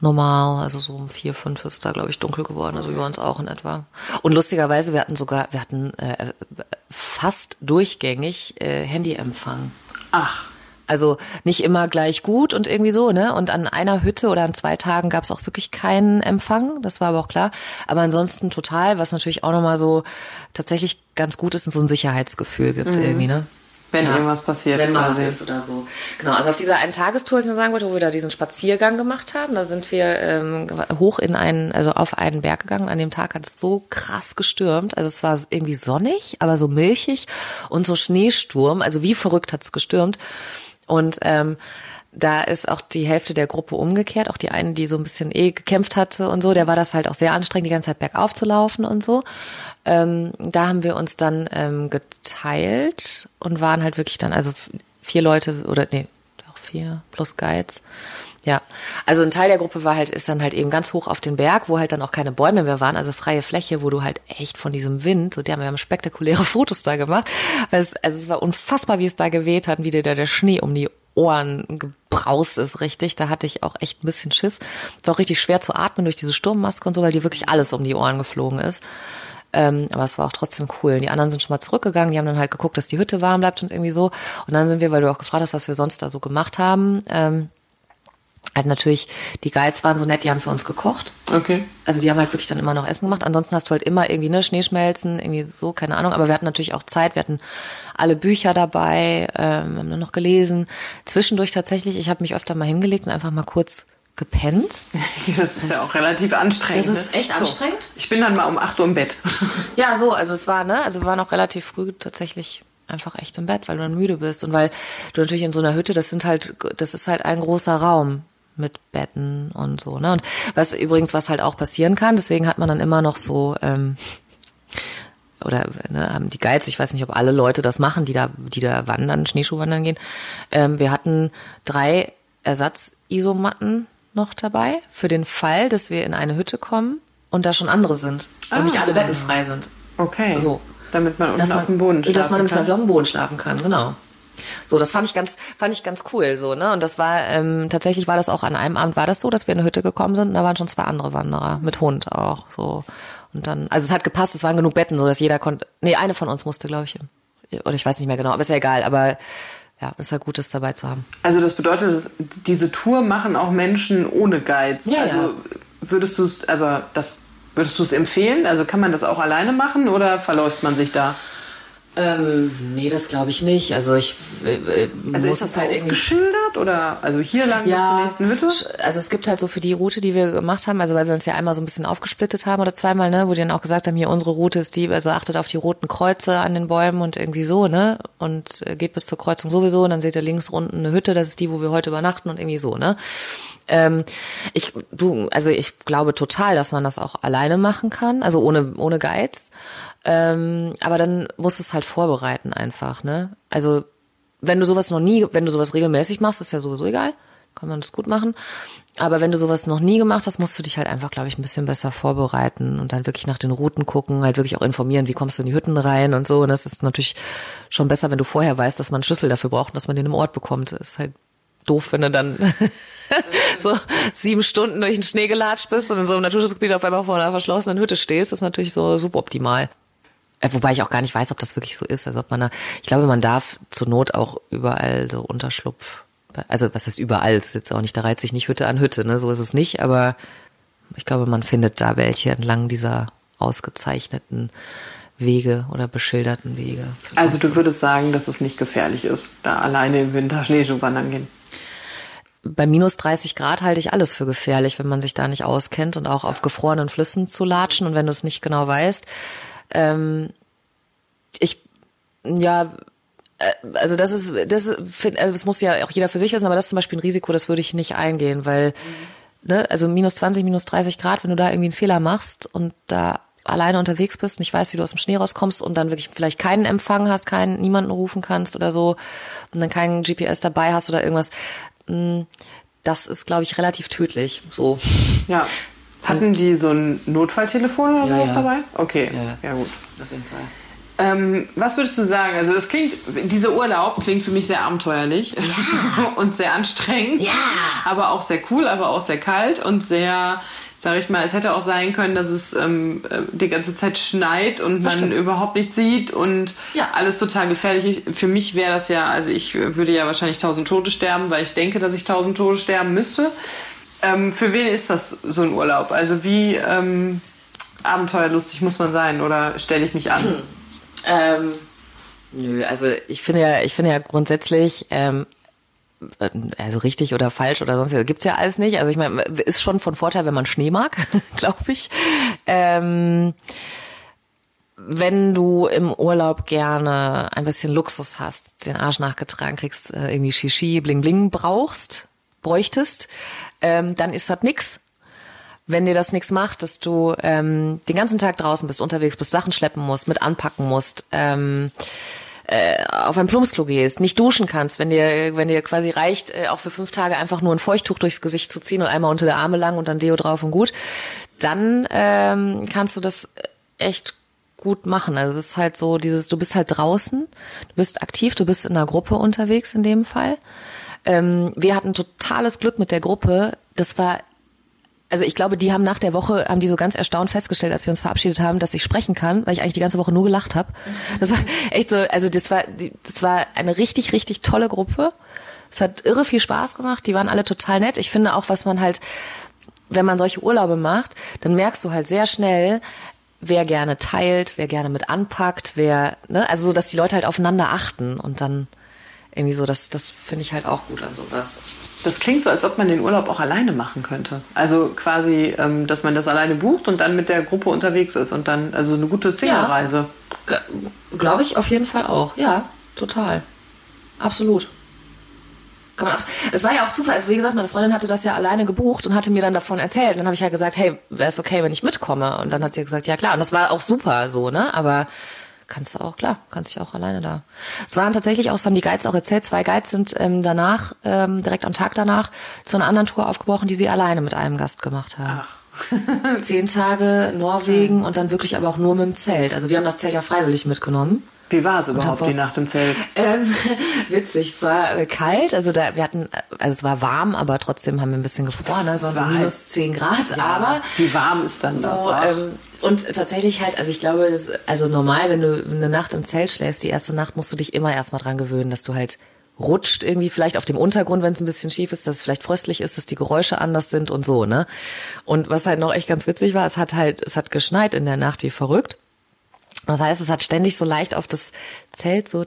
normal. Also so um vier, fünf ist da, glaube ich, dunkel geworden, also wie bei uns auch in etwa. Und lustigerweise, wir hatten sogar, wir hatten äh, fast durchgängig äh, Handyempfang.
Ach.
Also nicht immer gleich gut und irgendwie so, ne? Und an einer Hütte oder an zwei Tagen gab es auch wirklich keinen Empfang, das war aber auch klar. Aber ansonsten total, was natürlich auch nochmal so tatsächlich ganz gut ist und so ein Sicherheitsgefühl gibt mhm. irgendwie, ne?
Wenn ja, irgendwas passiert.
Wenn mal was ist oder so. Genau, also auf dieser einen Tagestour, was ich nur sagen wollte, wo wir da diesen Spaziergang gemacht haben, da sind wir ähm, hoch in einen, also auf einen Berg gegangen. An dem Tag hat es so krass gestürmt. Also es war irgendwie sonnig, aber so milchig und so Schneesturm. Also wie verrückt hat es gestürmt. Und ähm, da ist auch die Hälfte der Gruppe umgekehrt, auch die eine, die so ein bisschen eh gekämpft hatte und so, der war das halt auch sehr anstrengend, die ganze Zeit bergauf zu laufen und so. Ähm, da haben wir uns dann ähm, geteilt und waren halt wirklich dann, also vier Leute oder nee, doch vier plus Guides. Ja, also ein Teil der Gruppe war halt, ist dann halt eben ganz hoch auf den Berg, wo halt dann auch keine Bäume mehr waren, also freie Fläche, wo du halt echt von diesem Wind, so haben, wir haben spektakuläre Fotos da gemacht, weil es, also es war unfassbar, wie es da geweht hat, wie dir da der Schnee um die Ohren gebraust ist, richtig. Da hatte ich auch echt ein bisschen Schiss. War auch richtig schwer zu atmen durch diese Sturmmaske und so, weil dir wirklich alles um die Ohren geflogen ist. Ähm, aber es war auch trotzdem cool. Die anderen sind schon mal zurückgegangen, die haben dann halt geguckt, dass die Hütte warm bleibt und irgendwie so. Und dann sind wir, weil du auch gefragt hast, was wir sonst da so gemacht haben, ähm, halt natürlich, die Guides waren so nett, die haben für uns gekocht.
Okay.
Also die haben halt wirklich dann immer noch Essen gemacht. Ansonsten hast du halt immer irgendwie ne Schneeschmelzen, irgendwie so, keine Ahnung. Aber wir hatten natürlich auch Zeit, wir hatten alle Bücher dabei, ähm, haben dann noch gelesen. Zwischendurch tatsächlich, ich habe mich öfter mal hingelegt und einfach mal kurz gepennt.
Das ist ja auch relativ anstrengend.
Das ist ne? echt ne? anstrengend.
So, ich bin dann mal um 8 Uhr im Bett.
Ja, so, also es war, ne, also wir waren auch relativ früh tatsächlich einfach echt im Bett, weil du dann müde bist und weil du natürlich in so einer Hütte, das sind halt, das ist halt ein großer Raum mit Betten und so, ne? Und was übrigens, was halt auch passieren kann, deswegen hat man dann immer noch so, ähm, oder ne, haben die Guides, ich weiß nicht, ob alle Leute das machen, die da, die da wandern, Schneeschuhwandern gehen. Ähm, wir hatten drei Ersatz-Isomatten noch dabei für den Fall, dass wir in eine Hütte kommen und da schon andere sind und ah. nicht alle Betten frei sind.
Okay.
So.
Damit man unten auf dem Boden schlafen
Dass man im Zweifel auf dem Boden schlafen kann, genau. So, das fand ich ganz, fand ich ganz cool, so, ne? Und das war, ähm, tatsächlich war das auch an einem Abend war das so, dass wir in eine Hütte gekommen sind und da waren schon zwei andere Wanderer, mit Hund auch, so. Und dann, also es hat gepasst, es waren genug Betten, so dass jeder konnte, nee, eine von uns musste, glaube ich, oder ich weiß nicht mehr genau, aber ist ja egal, aber ja, ist ja gut, das dabei zu haben.
Also das bedeutet, diese Tour machen auch Menschen ohne Guides.
Ja,
also
ja.
würdest du es, aber das würdest du es empfehlen? Also kann man das auch alleine machen oder verläuft man sich da?
Ähm, nee, das glaube ich nicht. Also ich
äh, Also muss ist das halt ausgeschildert oder also hier lang
ja,
bis zur nächsten Hütte?
Also es gibt halt so für die Route, die wir gemacht haben, also weil wir uns ja einmal so ein bisschen aufgesplittet haben oder zweimal, ne, wo die dann auch gesagt haben, hier unsere Route ist die, also achtet auf die roten Kreuze an den Bäumen und irgendwie so, ne? Und äh, geht bis zur Kreuzung sowieso und dann seht ihr links unten eine Hütte, das ist die, wo wir heute übernachten und irgendwie so, ne? Ähm, ich, du, also ich glaube total, dass man das auch alleine machen kann, also ohne, ohne Guides. Ähm, aber dann musst du es halt vorbereiten einfach, ne? Also, wenn du sowas noch nie, wenn du sowas regelmäßig machst, ist ja sowieso egal. Kann man das gut machen. Aber wenn du sowas noch nie gemacht hast, musst du dich halt einfach, glaube ich, ein bisschen besser vorbereiten und dann wirklich nach den Routen gucken, halt wirklich auch informieren, wie kommst du in die Hütten rein und so. Und das ist natürlich schon besser, wenn du vorher weißt, dass man einen Schlüssel dafür braucht und dass man den im Ort bekommt. Das ist halt doof, wenn du dann so sieben Stunden durch den Schnee gelatscht bist und in so einem Naturschutzgebiet auf einmal vor einer verschlossenen Hütte stehst. Das ist natürlich so suboptimal. Äh, wobei ich auch gar nicht weiß, ob das wirklich so ist. Also ob man da, ich glaube, man darf zur Not auch überall so Unterschlupf. Also was heißt überall? Es ist jetzt auch nicht, da reizt sich nicht Hütte an Hütte, ne? So ist es nicht, aber ich glaube, man findet da welche entlang dieser ausgezeichneten Wege oder beschilderten Wege.
Also du würdest sagen, dass es nicht gefährlich ist, da alleine im Winter Schneeschuh wandern gehen?
Bei minus 30 Grad halte ich alles für gefährlich, wenn man sich da nicht auskennt und auch auf gefrorenen Flüssen zu latschen und wenn du es nicht genau weißt. Ähm, ich, ja, äh, also das ist, das, äh, das muss ja auch jeder für sich wissen, aber das ist zum Beispiel ein Risiko, das würde ich nicht eingehen, weil, ne, also minus 20, minus 30 Grad, wenn du da irgendwie einen Fehler machst und da alleine unterwegs bist, nicht weißt, wie du aus dem Schnee rauskommst und dann wirklich vielleicht keinen Empfang hast, keinen, niemanden rufen kannst oder so und dann keinen GPS dabei hast oder irgendwas. Mm, das ist, glaube ich, relativ tödlich. So.
Ja. Hatten die so ein Notfalltelefon oder
Ja,
sowas
ja.
dabei? Okay.
Ja, ja.
ja gut.
Auf jeden Fall.
Ähm, was würdest du sagen? Also es klingt, dieser Urlaub klingt für mich sehr abenteuerlich und sehr anstrengend.
Ja.
Aber auch sehr cool, aber auch sehr kalt und sehr, sag ich mal, es hätte auch sein können, dass es ähm, äh, die ganze Zeit schneit und man
stimmt.
überhaupt nichts sieht und
Ja.
alles total gefährlich ist. Für mich wäre das ja, also ich würde ja wahrscheinlich tausend Tote sterben, weil ich denke, dass ich tausend Tote sterben müsste. Ähm, für wen ist das so ein Urlaub? Also wie ähm, abenteuerlustig muss man sein oder stelle ich mich an?
Ähm, nö, also ich finde ja, ich finde ja grundsätzlich, ähm, äh, also richtig oder falsch oder sonst was, gibt's ja alles nicht. Also ich meine, ist schon von Vorteil, wenn man Schnee mag, glaube ich. Ähm, wenn du im Urlaub gerne ein bisschen Luxus hast, den Arsch nachgetragen kriegst, äh, irgendwie Shishi, Bling Bling brauchst, bräuchtest, ähm, dann ist das nix wenn dir das nichts macht, dass du ähm, den ganzen Tag draußen bist, unterwegs bist, Sachen schleppen musst, mit anpacken musst, ähm, äh, auf ein Plumpsklo gehst, nicht duschen kannst, wenn dir, wenn dir quasi reicht, äh, auch für fünf Tage einfach nur ein Feuchttuch durchs Gesicht zu ziehen und einmal unter der Arme lang und dann Deo drauf und gut, dann ähm, kannst du das echt gut machen. Also es ist halt so dieses, du bist halt draußen, du bist aktiv, du bist in einer Gruppe unterwegs in dem Fall. Ähm, wir hatten totales Glück mit der Gruppe. Das war also ich glaube, die haben nach der Woche, haben die so ganz erstaunt festgestellt, als wir uns verabschiedet haben, dass ich sprechen kann, weil ich eigentlich die ganze Woche nur gelacht habe. Das war echt so, also das war, das war eine richtig, richtig tolle Gruppe. Es hat irre viel Spaß gemacht, die waren alle total nett. Ich finde auch, was man halt, wenn man solche Urlaube macht, dann merkst du halt sehr schnell, wer gerne teilt, wer gerne mit anpackt, wer, ne, also so, dass die Leute halt aufeinander achten und dann irgendwie so, das, das finde ich halt auch gut an sowas.
Das klingt so, als ob man den Urlaub auch alleine machen könnte. Also quasi, ähm, dass man das alleine bucht und dann mit der Gruppe unterwegs ist und dann, also eine gute Single-Reise.
Glaube ich auf jeden Fall auch. Ja, total. Absolut. Kann man abs es war ja auch Zufall. Also wie gesagt, meine Freundin hatte das ja alleine gebucht und hatte mir dann davon erzählt. Und dann habe ich ja gesagt, hey, wäre es okay, wenn ich mitkomme? Und dann hat sie gesagt, ja klar. Und das war auch super so, ne? Aber kannst du auch, klar, kannst du ja auch alleine da. Es waren tatsächlich auch, das haben die Guides auch erzählt, zwei Guides sind ähm, danach, ähm, direkt am Tag danach, zu einer anderen Tour aufgebrochen, die sie alleine mit einem Gast gemacht haben.
Ach.
Zehn Tage Norwegen und dann wirklich aber auch nur mit dem Zelt. Also wir haben das Zelt ja freiwillig mitgenommen.
Wie war es überhaupt,
hab-
die Nacht im Zelt?
Ähm, witzig, es war äh, kalt, also da wir hatten, also es war warm, aber trotzdem haben wir ein bisschen gefroren, ne? es
war
minus
halt-
10 Grad, aber
Wie warm ist dann das?
so,
Ach.
ähm, und tatsächlich halt, also ich glaube, das, also normal, wenn du eine Nacht im Zelt schläfst, die erste Nacht musst du dich immer erstmal dran gewöhnen, dass du halt rutscht irgendwie vielleicht auf dem Untergrund, wenn es ein bisschen schief ist, dass es vielleicht fröstlich ist, dass die Geräusche anders sind und so, ne? Und was halt noch echt ganz witzig war, es hat halt, es hat geschneit in der Nacht wie verrückt. Das heißt, es hat ständig so leicht auf das Zelt so,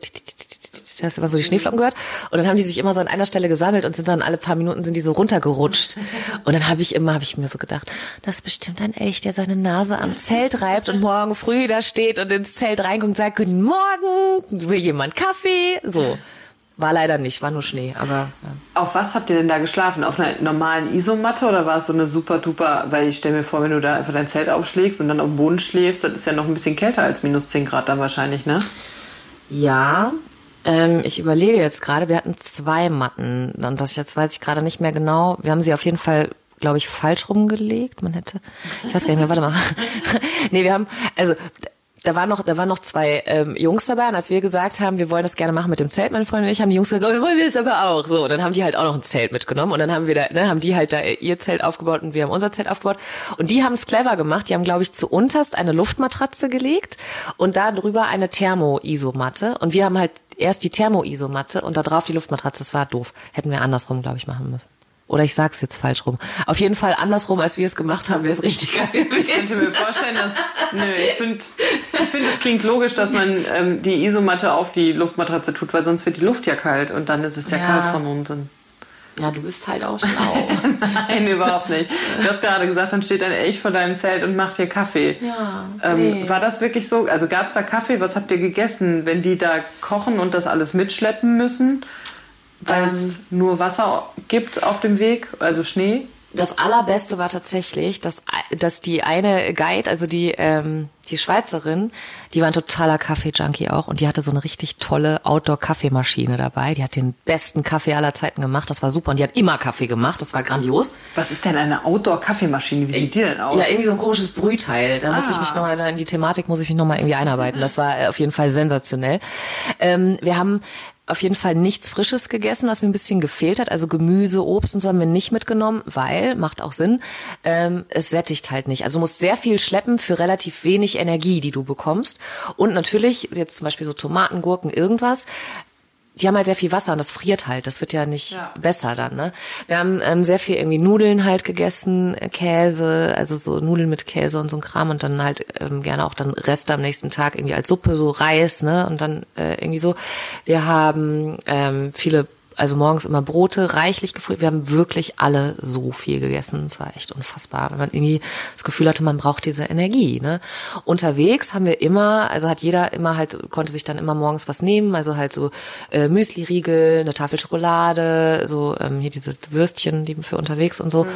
hast du immer so die Schneeflocken gehört. Und dann haben die sich immer so an einer Stelle gesammelt und sind dann alle paar Minuten sind die so runtergerutscht. Und dann habe ich immer, habe ich mir so gedacht, das ist bestimmt ein Elch, der seine Nase am Zelt reibt und morgen früh da steht und ins Zelt reinguckt und sagt, guten Morgen, will jemand Kaffee? So. War leider nicht, war nur Schnee, aber ja.
Auf was habt ihr denn da geschlafen? Auf einer normalen Isomatte oder war es so eine super duper, weil ich stelle mir vor, wenn du da einfach dein Zelt aufschlägst und dann auf dem Boden schläfst, das ist ja noch ein bisschen kälter als minus 10 Grad dann wahrscheinlich, ne?
Ja, ähm, ich überlege jetzt gerade, wir hatten zwei Matten und das jetzt weiß ich gerade nicht mehr genau. Wir haben sie auf jeden Fall, glaube ich, falsch rumgelegt. Man hätte, ich weiß gar nicht mehr, warte mal. nee, wir haben, also da waren noch, da waren noch zwei ähm, Jungs dabei und als wir gesagt haben, wir wollen das gerne machen mit dem Zelt, meine Freundin und ich, haben die Jungs gesagt, oh, wollen wir jetzt aber auch. So, und dann haben die halt auch noch ein Zelt mitgenommen und dann haben wir da, ne, haben die halt da ihr Zelt aufgebaut und wir haben unser Zelt aufgebaut. Und die haben es clever gemacht. Die haben, glaube ich, zu unterst eine Luftmatratze gelegt und da drüber eine Thermo-Isomatte. Und wir haben halt erst die Thermo-Isomatte und da drauf die Luftmatratze. Das war doof. Hätten wir andersrum, glaube ich, machen müssen. Oder ich sag's jetzt falsch rum. Auf jeden Fall andersrum, als wir es gemacht haben, wäre es richtig geil
Ich könnte
gewesen.
mir vorstellen, dass. Nö, ich finde, ich find, es klingt logisch, dass man ähm, die Isomatte auf die Luftmatratze tut, weil sonst wird die Luft ja kalt und dann ist es ja,
Ja.
kalt von unten.
Ja, du bist halt auch schlau.
Nein, überhaupt nicht. Du hast gerade gesagt, dann steht ein Elch vor deinem Zelt und macht dir Kaffee.
Ja,
Ähm,
nee.
War das wirklich so? Also gab es da Kaffee? Was habt ihr gegessen, wenn die da kochen und das alles mitschleppen müssen? Weil es
Ähm.
nur Wasser gibt auf dem Weg, also Schnee?
Das allerbeste war tatsächlich, dass, dass die eine Guide, also die, ähm, die Schweizerin, die war ein totaler Kaffee-Junkie auch und die hatte so eine richtig tolle Outdoor-Kaffeemaschine dabei. Die hat den besten Kaffee aller Zeiten gemacht. Das war super und die hat immer Kaffee gemacht. Das war grandios.
Was ist denn eine Outdoor-Kaffeemaschine? Wie sieht die denn aus?
Ja, irgendwie so ein komisches Brühteil. Da ah. musste ich mich nochmal, in die Thematik muss ich mich nochmal irgendwie einarbeiten. Das war auf jeden Fall sensationell. Ähm, wir haben auf jeden Fall nichts Frisches gegessen, was mir ein bisschen gefehlt hat. Also Gemüse, Obst und so haben wir nicht mitgenommen, weil, macht auch Sinn, ähm, es sättigt halt nicht. Also du musst sehr viel schleppen für relativ wenig Energie, die du bekommst. Und natürlich, jetzt zum Beispiel so Tomaten, Gurken, irgendwas, die haben halt sehr viel Wasser und das friert halt. Das wird ja nicht ja. besser dann. Ne? Wir haben ähm, sehr viel irgendwie Nudeln halt gegessen, Käse, also so Nudeln mit Käse und so ein Kram und dann halt ähm, gerne auch dann Reste am nächsten Tag irgendwie als Suppe, so Reis, ne? Und dann äh, irgendwie so. Wir haben ähm, viele also morgens immer Brote, reichlich gefrühstückt. Wir haben wirklich alle so viel gegessen. Es war echt unfassbar. Wenn man irgendwie das Gefühl hatte, man braucht diese Energie. Ne? Unterwegs haben wir immer, also hat jeder immer halt, konnte sich dann immer morgens was nehmen. Also halt so äh, Müsli-Riegel, eine Tafel Schokolade, so ähm, hier diese Würstchen, die für unterwegs und so. Mhm.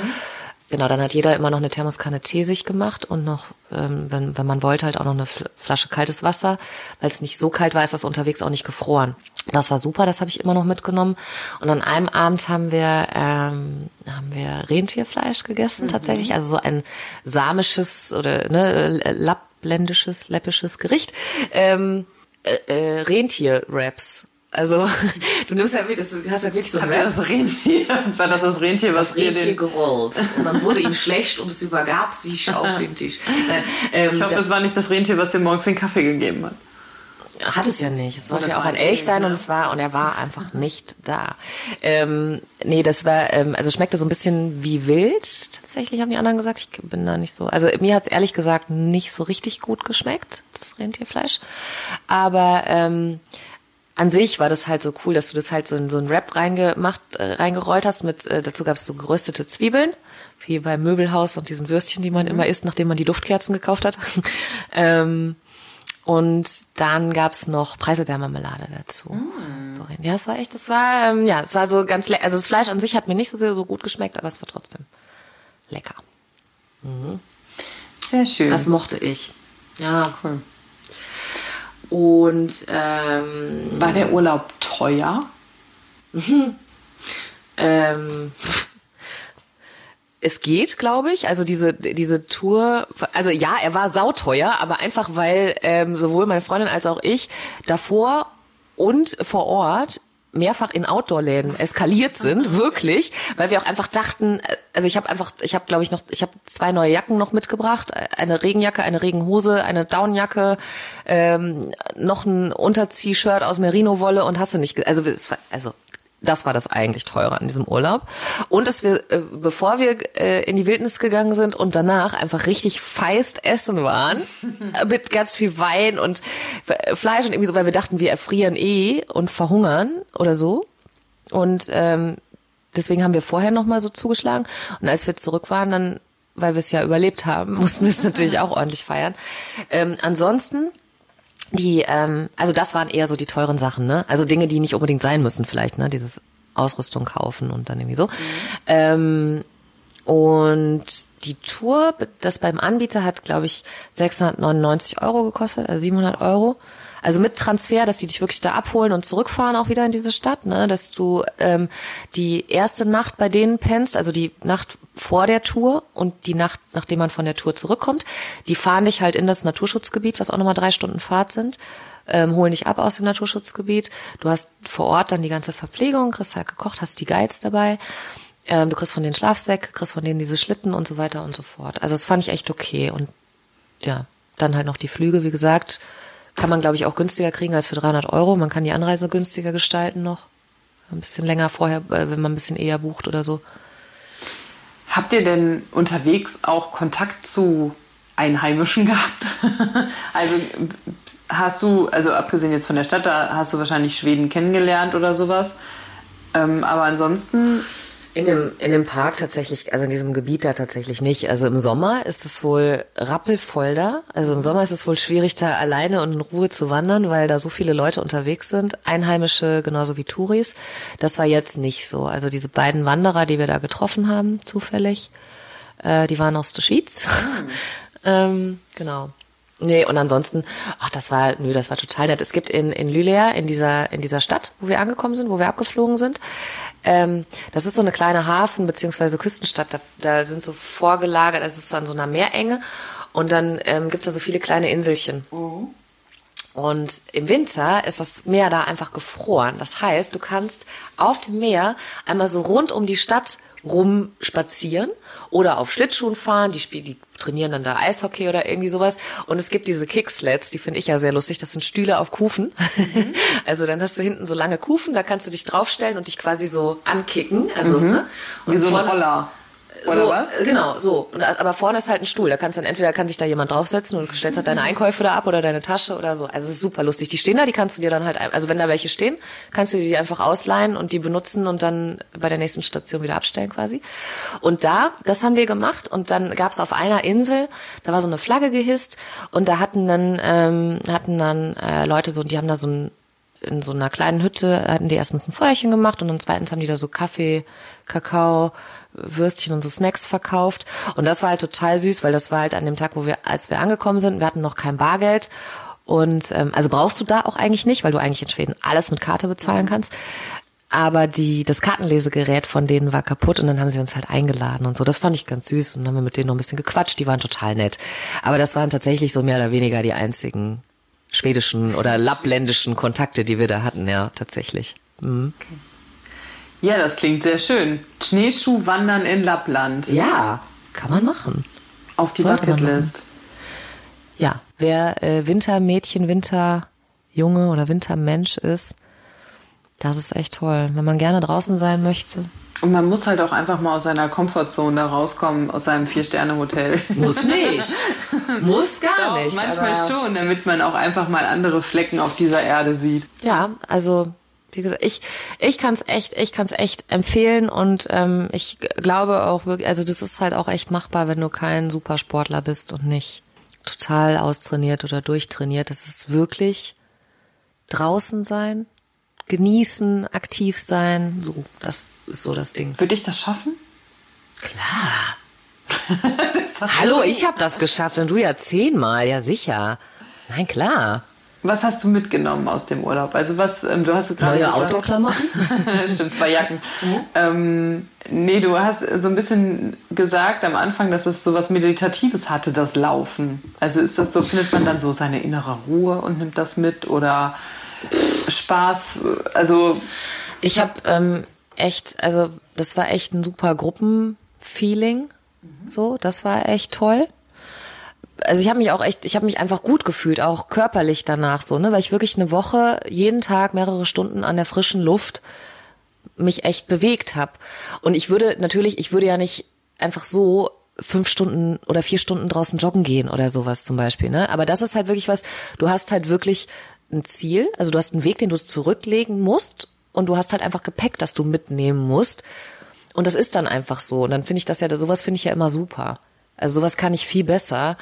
Genau, dann hat jeder immer noch eine Thermoskanne Tee sich gemacht und noch, ähm, wenn, wenn man wollte, halt auch noch eine Flasche kaltes Wasser. Weil es nicht so kalt war, ist das unterwegs auch nicht gefroren. Das war super, das habe ich immer noch mitgenommen. Und an einem Abend haben wir, ähm, haben wir Rentierfleisch gegessen mhm. tatsächlich. Also so ein samisches oder ne, lappländisches, läppisches Gericht. Ähm, äh, äh, Rentier-Wraps also du nimmst ja wirklich, du hast ja wirklich so
ein Habt das Rentier? War das das Rentier, was
das Rentier den... gerollt. Und dann wurde ihm schlecht und es übergab sich auf den Tisch.
Äh, ähm, ich hoffe, es war nicht das Rentier, was dir morgens den Kaffee gegeben hat.
Hat es ja nicht. Es sollte ja auch ein Elch sein und es war und er war einfach nicht da. Ähm, nee, das war ähm, also schmeckte so ein bisschen wie wild. Tatsächlich haben die anderen gesagt. Ich bin da nicht so. Also mir hat es ehrlich gesagt nicht so richtig gut geschmeckt das Rentierfleisch. Aber ähm, an sich war das halt so cool, dass du das halt so in so ein Wrap reingemacht, äh, reingerollt hast. Mit äh, dazu gab es so geröstete Zwiebeln, wie beim Möbelhaus und diesen Würstchen, die man mhm. immer isst, nachdem man die Duftkerzen gekauft hat. ähm, und dann gab's noch Preiselbeermarmelade dazu. Mm. So, ja, das war echt, das war, ähm, ja, das war so ganz lecker. Also das Fleisch an sich hat mir nicht so sehr so gut geschmeckt, aber es war trotzdem lecker.
Mhm. Sehr schön.
Das mochte ich. Ja, cool. Und ähm,
war der Urlaub teuer?
Mhm. Ähm, es geht, glaube ich. Also diese diese Tour, also ja, er war sauteuer, aber einfach weil ähm, sowohl meine Freundin als auch ich davor und vor Ort mehrfach in Outdoor-Läden eskaliert sind, wirklich, weil wir auch einfach dachten, also ich habe einfach, ich habe glaube ich noch, ich habe zwei neue Jacken noch mitgebracht, eine Regenjacke, eine Regenhose, eine Downjacke, ähm, noch ein Unterzieh-Shirt aus Merino-Wolle und hast du nicht, also also das war das eigentlich teure an diesem Urlaub. Und dass wir, äh, bevor wir äh, in die Wildnis gegangen sind und danach einfach richtig feist essen waren, mit ganz viel Wein und Fleisch und irgendwie so, weil wir dachten, wir erfrieren eh und verhungern oder so. Und ähm, deswegen haben wir vorher nochmal so zugeschlagen. Und als wir zurück waren, dann, weil wir es ja überlebt haben, mussten wir es natürlich auch ordentlich feiern. Ähm, ansonsten die, ähm, also das waren eher so die teuren Sachen, ne? Also Dinge, die nicht unbedingt sein müssen, vielleicht, ne? Dieses Ausrüstung kaufen und dann irgendwie so. Mhm. Ähm, und die Tour, das beim Anbieter hat, glaube ich, 699 Euro gekostet, also 700 Euro. Also mit Transfer, dass die dich wirklich da abholen und zurückfahren auch wieder in diese Stadt, ne? dass du ähm, die erste Nacht bei denen pennst, also die Nacht vor der Tour und die Nacht, nachdem man von der Tour zurückkommt. Die fahren dich halt in das Naturschutzgebiet, was auch nochmal drei Stunden Fahrt sind, ähm, holen dich ab aus dem Naturschutzgebiet. Du hast vor Ort dann die ganze Verpflegung, kriegst halt gekocht, hast die Guides dabei. Ähm, du kriegst von den Schlafsäcke, kriegst von denen diese Schlitten und so weiter und so fort. Also das fand ich echt okay. Und ja, dann halt noch die Flüge, wie gesagt, kann man, glaube ich, auch günstiger kriegen als für 300 Euro. Man kann die Anreise günstiger gestalten noch. Ein bisschen länger vorher, äh, wenn man ein bisschen eher bucht oder so.
Habt ihr denn unterwegs auch Kontakt zu Einheimischen gehabt? also hast du, also abgesehen jetzt von der Stadt, da hast du wahrscheinlich Schweden kennengelernt oder sowas. Ähm, aber ansonsten
In dem, in dem Park tatsächlich, also in diesem Gebiet da tatsächlich nicht. Also im Sommer ist es wohl rappelvoll da. Also im Sommer ist es wohl schwierig, da alleine und in Ruhe zu wandern, weil da so viele Leute unterwegs sind. Einheimische genauso wie Touris. Das war jetzt nicht so. Also diese beiden Wanderer, die wir da getroffen haben, zufällig, äh, die waren aus der Schweiz. Mhm. ähm, genau. Nee, und ansonsten, ach, das war, nö, das war total nett. Es gibt in, in Lülea, in dieser, in dieser Stadt, wo wir angekommen sind, wo wir abgeflogen sind, ähm, das ist so eine kleine Hafen- beziehungsweise Küstenstadt. Da, da sind so vorgelagert, das ist dann so einer Meerenge. Und dann ähm, gibt es da so viele kleine Inselchen. Mhm. Und im Winter ist das Meer da einfach gefroren. Das heißt, du kannst auf dem Meer einmal so rund um die Stadt rumspazieren oder auf Schlittschuhen fahren. Die, spielen, die trainieren dann da Eishockey oder irgendwie sowas. Und es gibt diese Kicksleds, die finde ich ja sehr lustig. Das sind Stühle auf Kufen. Mhm. Also dann hast du hinten so lange Kufen, da kannst du dich draufstellen und dich quasi so ankicken. Also, mhm. ne?
Wie so ein Roller.
Oder so, was? Äh, genau, so. Und, aber vorne ist halt ein Stuhl. Da kannst dann entweder kann sich da jemand draufsetzen und du stellst halt deine Einkäufe da ab oder deine Tasche oder so. Also es ist super lustig. Die stehen da, die kannst du dir dann halt, also wenn da welche stehen, kannst du die einfach ausleihen und die benutzen und dann bei der nächsten Station wieder abstellen quasi. Und da, das haben wir gemacht und dann gab es auf einer Insel, da war so eine Flagge gehisst und da hatten dann ähm, hatten dann äh, Leute so, die haben da so ein in so einer kleinen Hütte hatten die erstens ein Feuerchen gemacht und dann zweitens haben die da so Kaffee, Kakao, Würstchen und so Snacks verkauft. Und das war halt total süß, weil das war halt an dem Tag, wo wir, als wir angekommen sind, wir hatten noch kein Bargeld. Und ähm, also brauchst du da auch eigentlich nicht, weil du eigentlich in Schweden alles mit Karte bezahlen kannst. Aber die, das Kartenlesegerät von denen war kaputt und dann haben sie uns halt eingeladen und so. Das fand ich ganz süß und dann haben wir mit denen noch ein bisschen gequatscht. Die waren total nett. Aber das waren tatsächlich so mehr oder weniger die einzigen schwedischen oder lappländischen Kontakte, die wir da hatten, ja, tatsächlich. Mhm. Okay.
Ja, das klingt sehr schön. Schneeschuhwandern in Lappland.
Ja, kann man machen.
Auf die Bucketlist.
Ja, wer äh, Wintermädchen, Winterjunge oder Wintermensch ist, das ist echt toll. Wenn man gerne draußen sein möchte.
Und man muss halt auch einfach mal aus seiner Komfortzone da rauskommen, aus seinem Vier-Sterne-Hotel.
Muss nicht. muss gar Doch, nicht.
Manchmal schon, damit man auch einfach mal andere Flecken auf dieser Erde sieht.
Ja, also wie gesagt, ich, ich kann es echt, ich kann es echt empfehlen und ähm, ich glaube auch wirklich, also das ist halt auch echt machbar, wenn du kein Supersportler bist und nicht total austrainiert oder durchtrainiert. Das ist wirklich draußen sein, genießen, aktiv sein, so, das ist so das Ding.
Würde ich das schaffen?
Klar. Hallo, ich habe das geschafft und du ja zehnmal, ja sicher. Nein, klar.
Was hast du mitgenommen aus dem Urlaub? Also was, ähm, du hast gerade
Neue Outdoor-Klamotten?
Stimmt, zwei Jacken. Mhm. Ähm, nee, du hast so ein bisschen gesagt am Anfang, dass es so was Meditatives hatte, das Laufen. Also ist das so, findet man dann so seine innere Ruhe und nimmt das mit oder Spaß? Also
ich habe ähm, echt, also das war echt ein super Gruppenfeeling. Mhm. So, das war echt toll also ich habe mich auch echt, ich habe mich einfach gut gefühlt, auch körperlich danach so, ne, weil ich wirklich eine Woche jeden Tag mehrere Stunden an der frischen Luft mich echt bewegt habe. Und ich würde natürlich, ich würde ja nicht einfach so fünf Stunden oder vier Stunden draußen joggen gehen oder sowas zum Beispiel, ne? Aber das ist halt wirklich was, du hast halt wirklich ein Ziel, also du hast einen Weg, den du zurücklegen musst und du hast halt einfach Gepäck, das du mitnehmen musst. Und das ist dann einfach so. Und dann finde ich das ja, sowas finde ich ja immer super. Also sowas kann ich viel besser,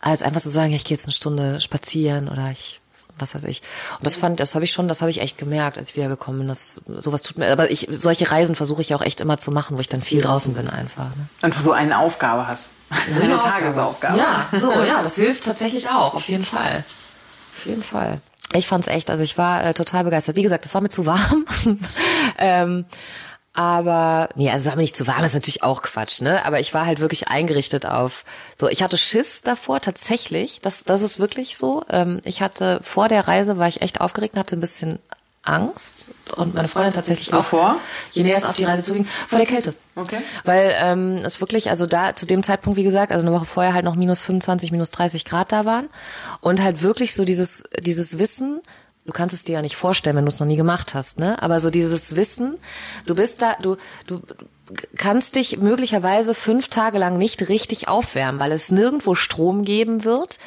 als einfach zu sagen, ja, ich gehe jetzt eine Stunde spazieren oder ich was weiß ich. Und das fand, das habe ich schon, das habe ich echt gemerkt, als ich wiedergekommen bin. Das sowas tut mir, aber ich solche Reisen versuche ich auch echt immer zu machen, wo ich dann viel draußen bin einfach. Ne?
Und wo du eine Aufgabe hast, eine, eine Tagesaufgabe.
Ja, so ja, das hilft tatsächlich auch, auf jeden Fall, auf jeden Fall. Ich fand's echt, also ich war äh, total begeistert. Wie gesagt, es war mir zu warm. ähm, aber, nee, also es war mir nicht zu warm, ist natürlich auch Quatsch, ne? Aber ich war halt wirklich eingerichtet auf, so, ich hatte Schiss davor, tatsächlich, das, das ist wirklich so. Ähm, ich hatte, vor der Reise war ich echt aufgeregt, hatte ein bisschen Angst und meine Freundin tatsächlich
auch. Vor?
Je näher es auf die Reise zuging, vor der Kälte.
Okay.
Weil ähm, es wirklich, also da zu dem Zeitpunkt, wie gesagt, also eine Woche vorher halt noch minus 25, minus 30 Grad da waren und halt wirklich so dieses dieses Wissen, du kannst es dir ja nicht vorstellen, wenn du es noch nie gemacht hast, ne? Aber so dieses Wissen, du bist da, du, du kannst dich möglicherweise fünf Tage lang nicht richtig aufwärmen, weil es nirgendwo Strom geben wird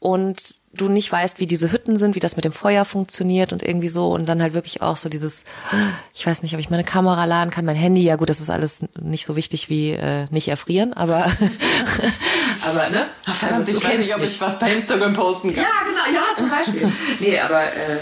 und du nicht weißt, wie diese Hütten sind, wie das mit dem Feuer funktioniert und irgendwie so und dann halt wirklich auch so dieses, ich weiß nicht, ob ich meine Kamera laden kann, mein Handy, ja gut, das ist alles nicht so wichtig wie äh, nicht erfrieren, aber
aber ne? Also, ich weiß nicht, ob ich was bei Instagram posten kann.
Ja, genau, ja, zum Beispiel. nee, aber äh,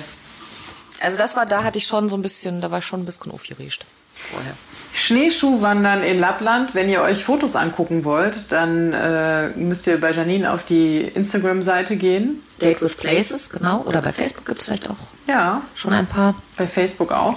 also das war, da hatte ich schon so ein bisschen, da war ich schon ein bisschen aufgeregt vorher.
Schneeschuhwandern in Lappland. Wenn ihr euch Fotos angucken wollt, dann äh, müsst ihr bei Janine auf die Instagram-Seite gehen.
Date with Places, genau. Oder bei Facebook gibt es vielleicht auch.
Ja.
Schon ein paar.
Bei Facebook auch.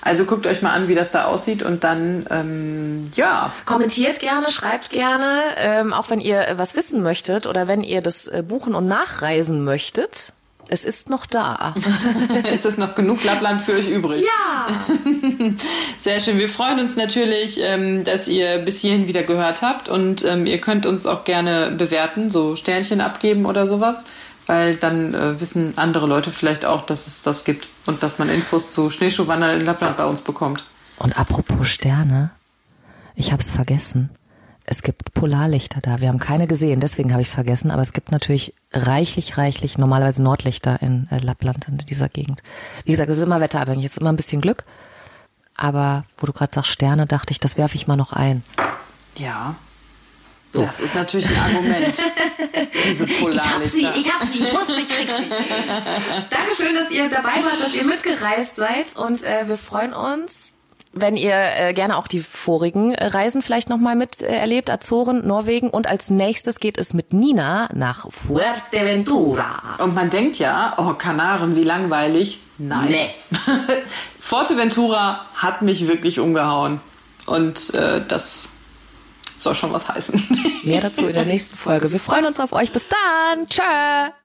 Also guckt euch mal an, wie das da aussieht und dann, ähm, ja.
Kommentiert gerne, schreibt gerne, ähm, auch wenn ihr was wissen möchtet oder wenn ihr das äh, buchen und nachreisen möchtet. Es ist noch da.
es ist noch genug Lappland für euch übrig.
Ja.
Sehr schön. Wir freuen uns natürlich, ähm, dass ihr bis hierhin wieder gehört habt und ähm, ihr könnt uns auch gerne bewerten, so Sternchen abgeben oder sowas, weil dann äh, wissen andere Leute vielleicht auch, dass es das gibt und dass man Infos zu Schneeschuhwandern in Lappland bei uns bekommt.
Und apropos Sterne, ich habe es vergessen. Es gibt Polarlichter da. Wir haben keine gesehen, deswegen habe ich es vergessen. Aber es gibt natürlich reichlich, reichlich normalerweise Nordlichter in äh, Lappland, in dieser Gegend. Wie gesagt, es ist immer wetterabhängig, es ist immer ein bisschen Glück. Aber wo du gerade sagst Sterne, dachte ich, das werfe ich mal noch ein.
Ja. So. Das ist natürlich ein Argument. Diese Polarlichter.
Ich hab sie, ich hab sie, ich wusste, ich krieg sie. Dankeschön, dass ihr dabei wart, dass ihr mitgereist seid und äh, wir freuen uns wenn ihr äh, gerne auch die vorigen äh, Reisen vielleicht nochmal mit äh, erlebt, Azoren, Norwegen und als nächstes geht es mit Nina nach Fuerteventura.
Und man denkt ja, oh, Kanaren, wie langweilig. Nein. Nee. Fuerteventura hat mich wirklich umgehauen. Und äh, das soll schon was heißen.
Mehr dazu in der nächsten Folge. Wir freuen uns auf euch. Bis dann. Tschö.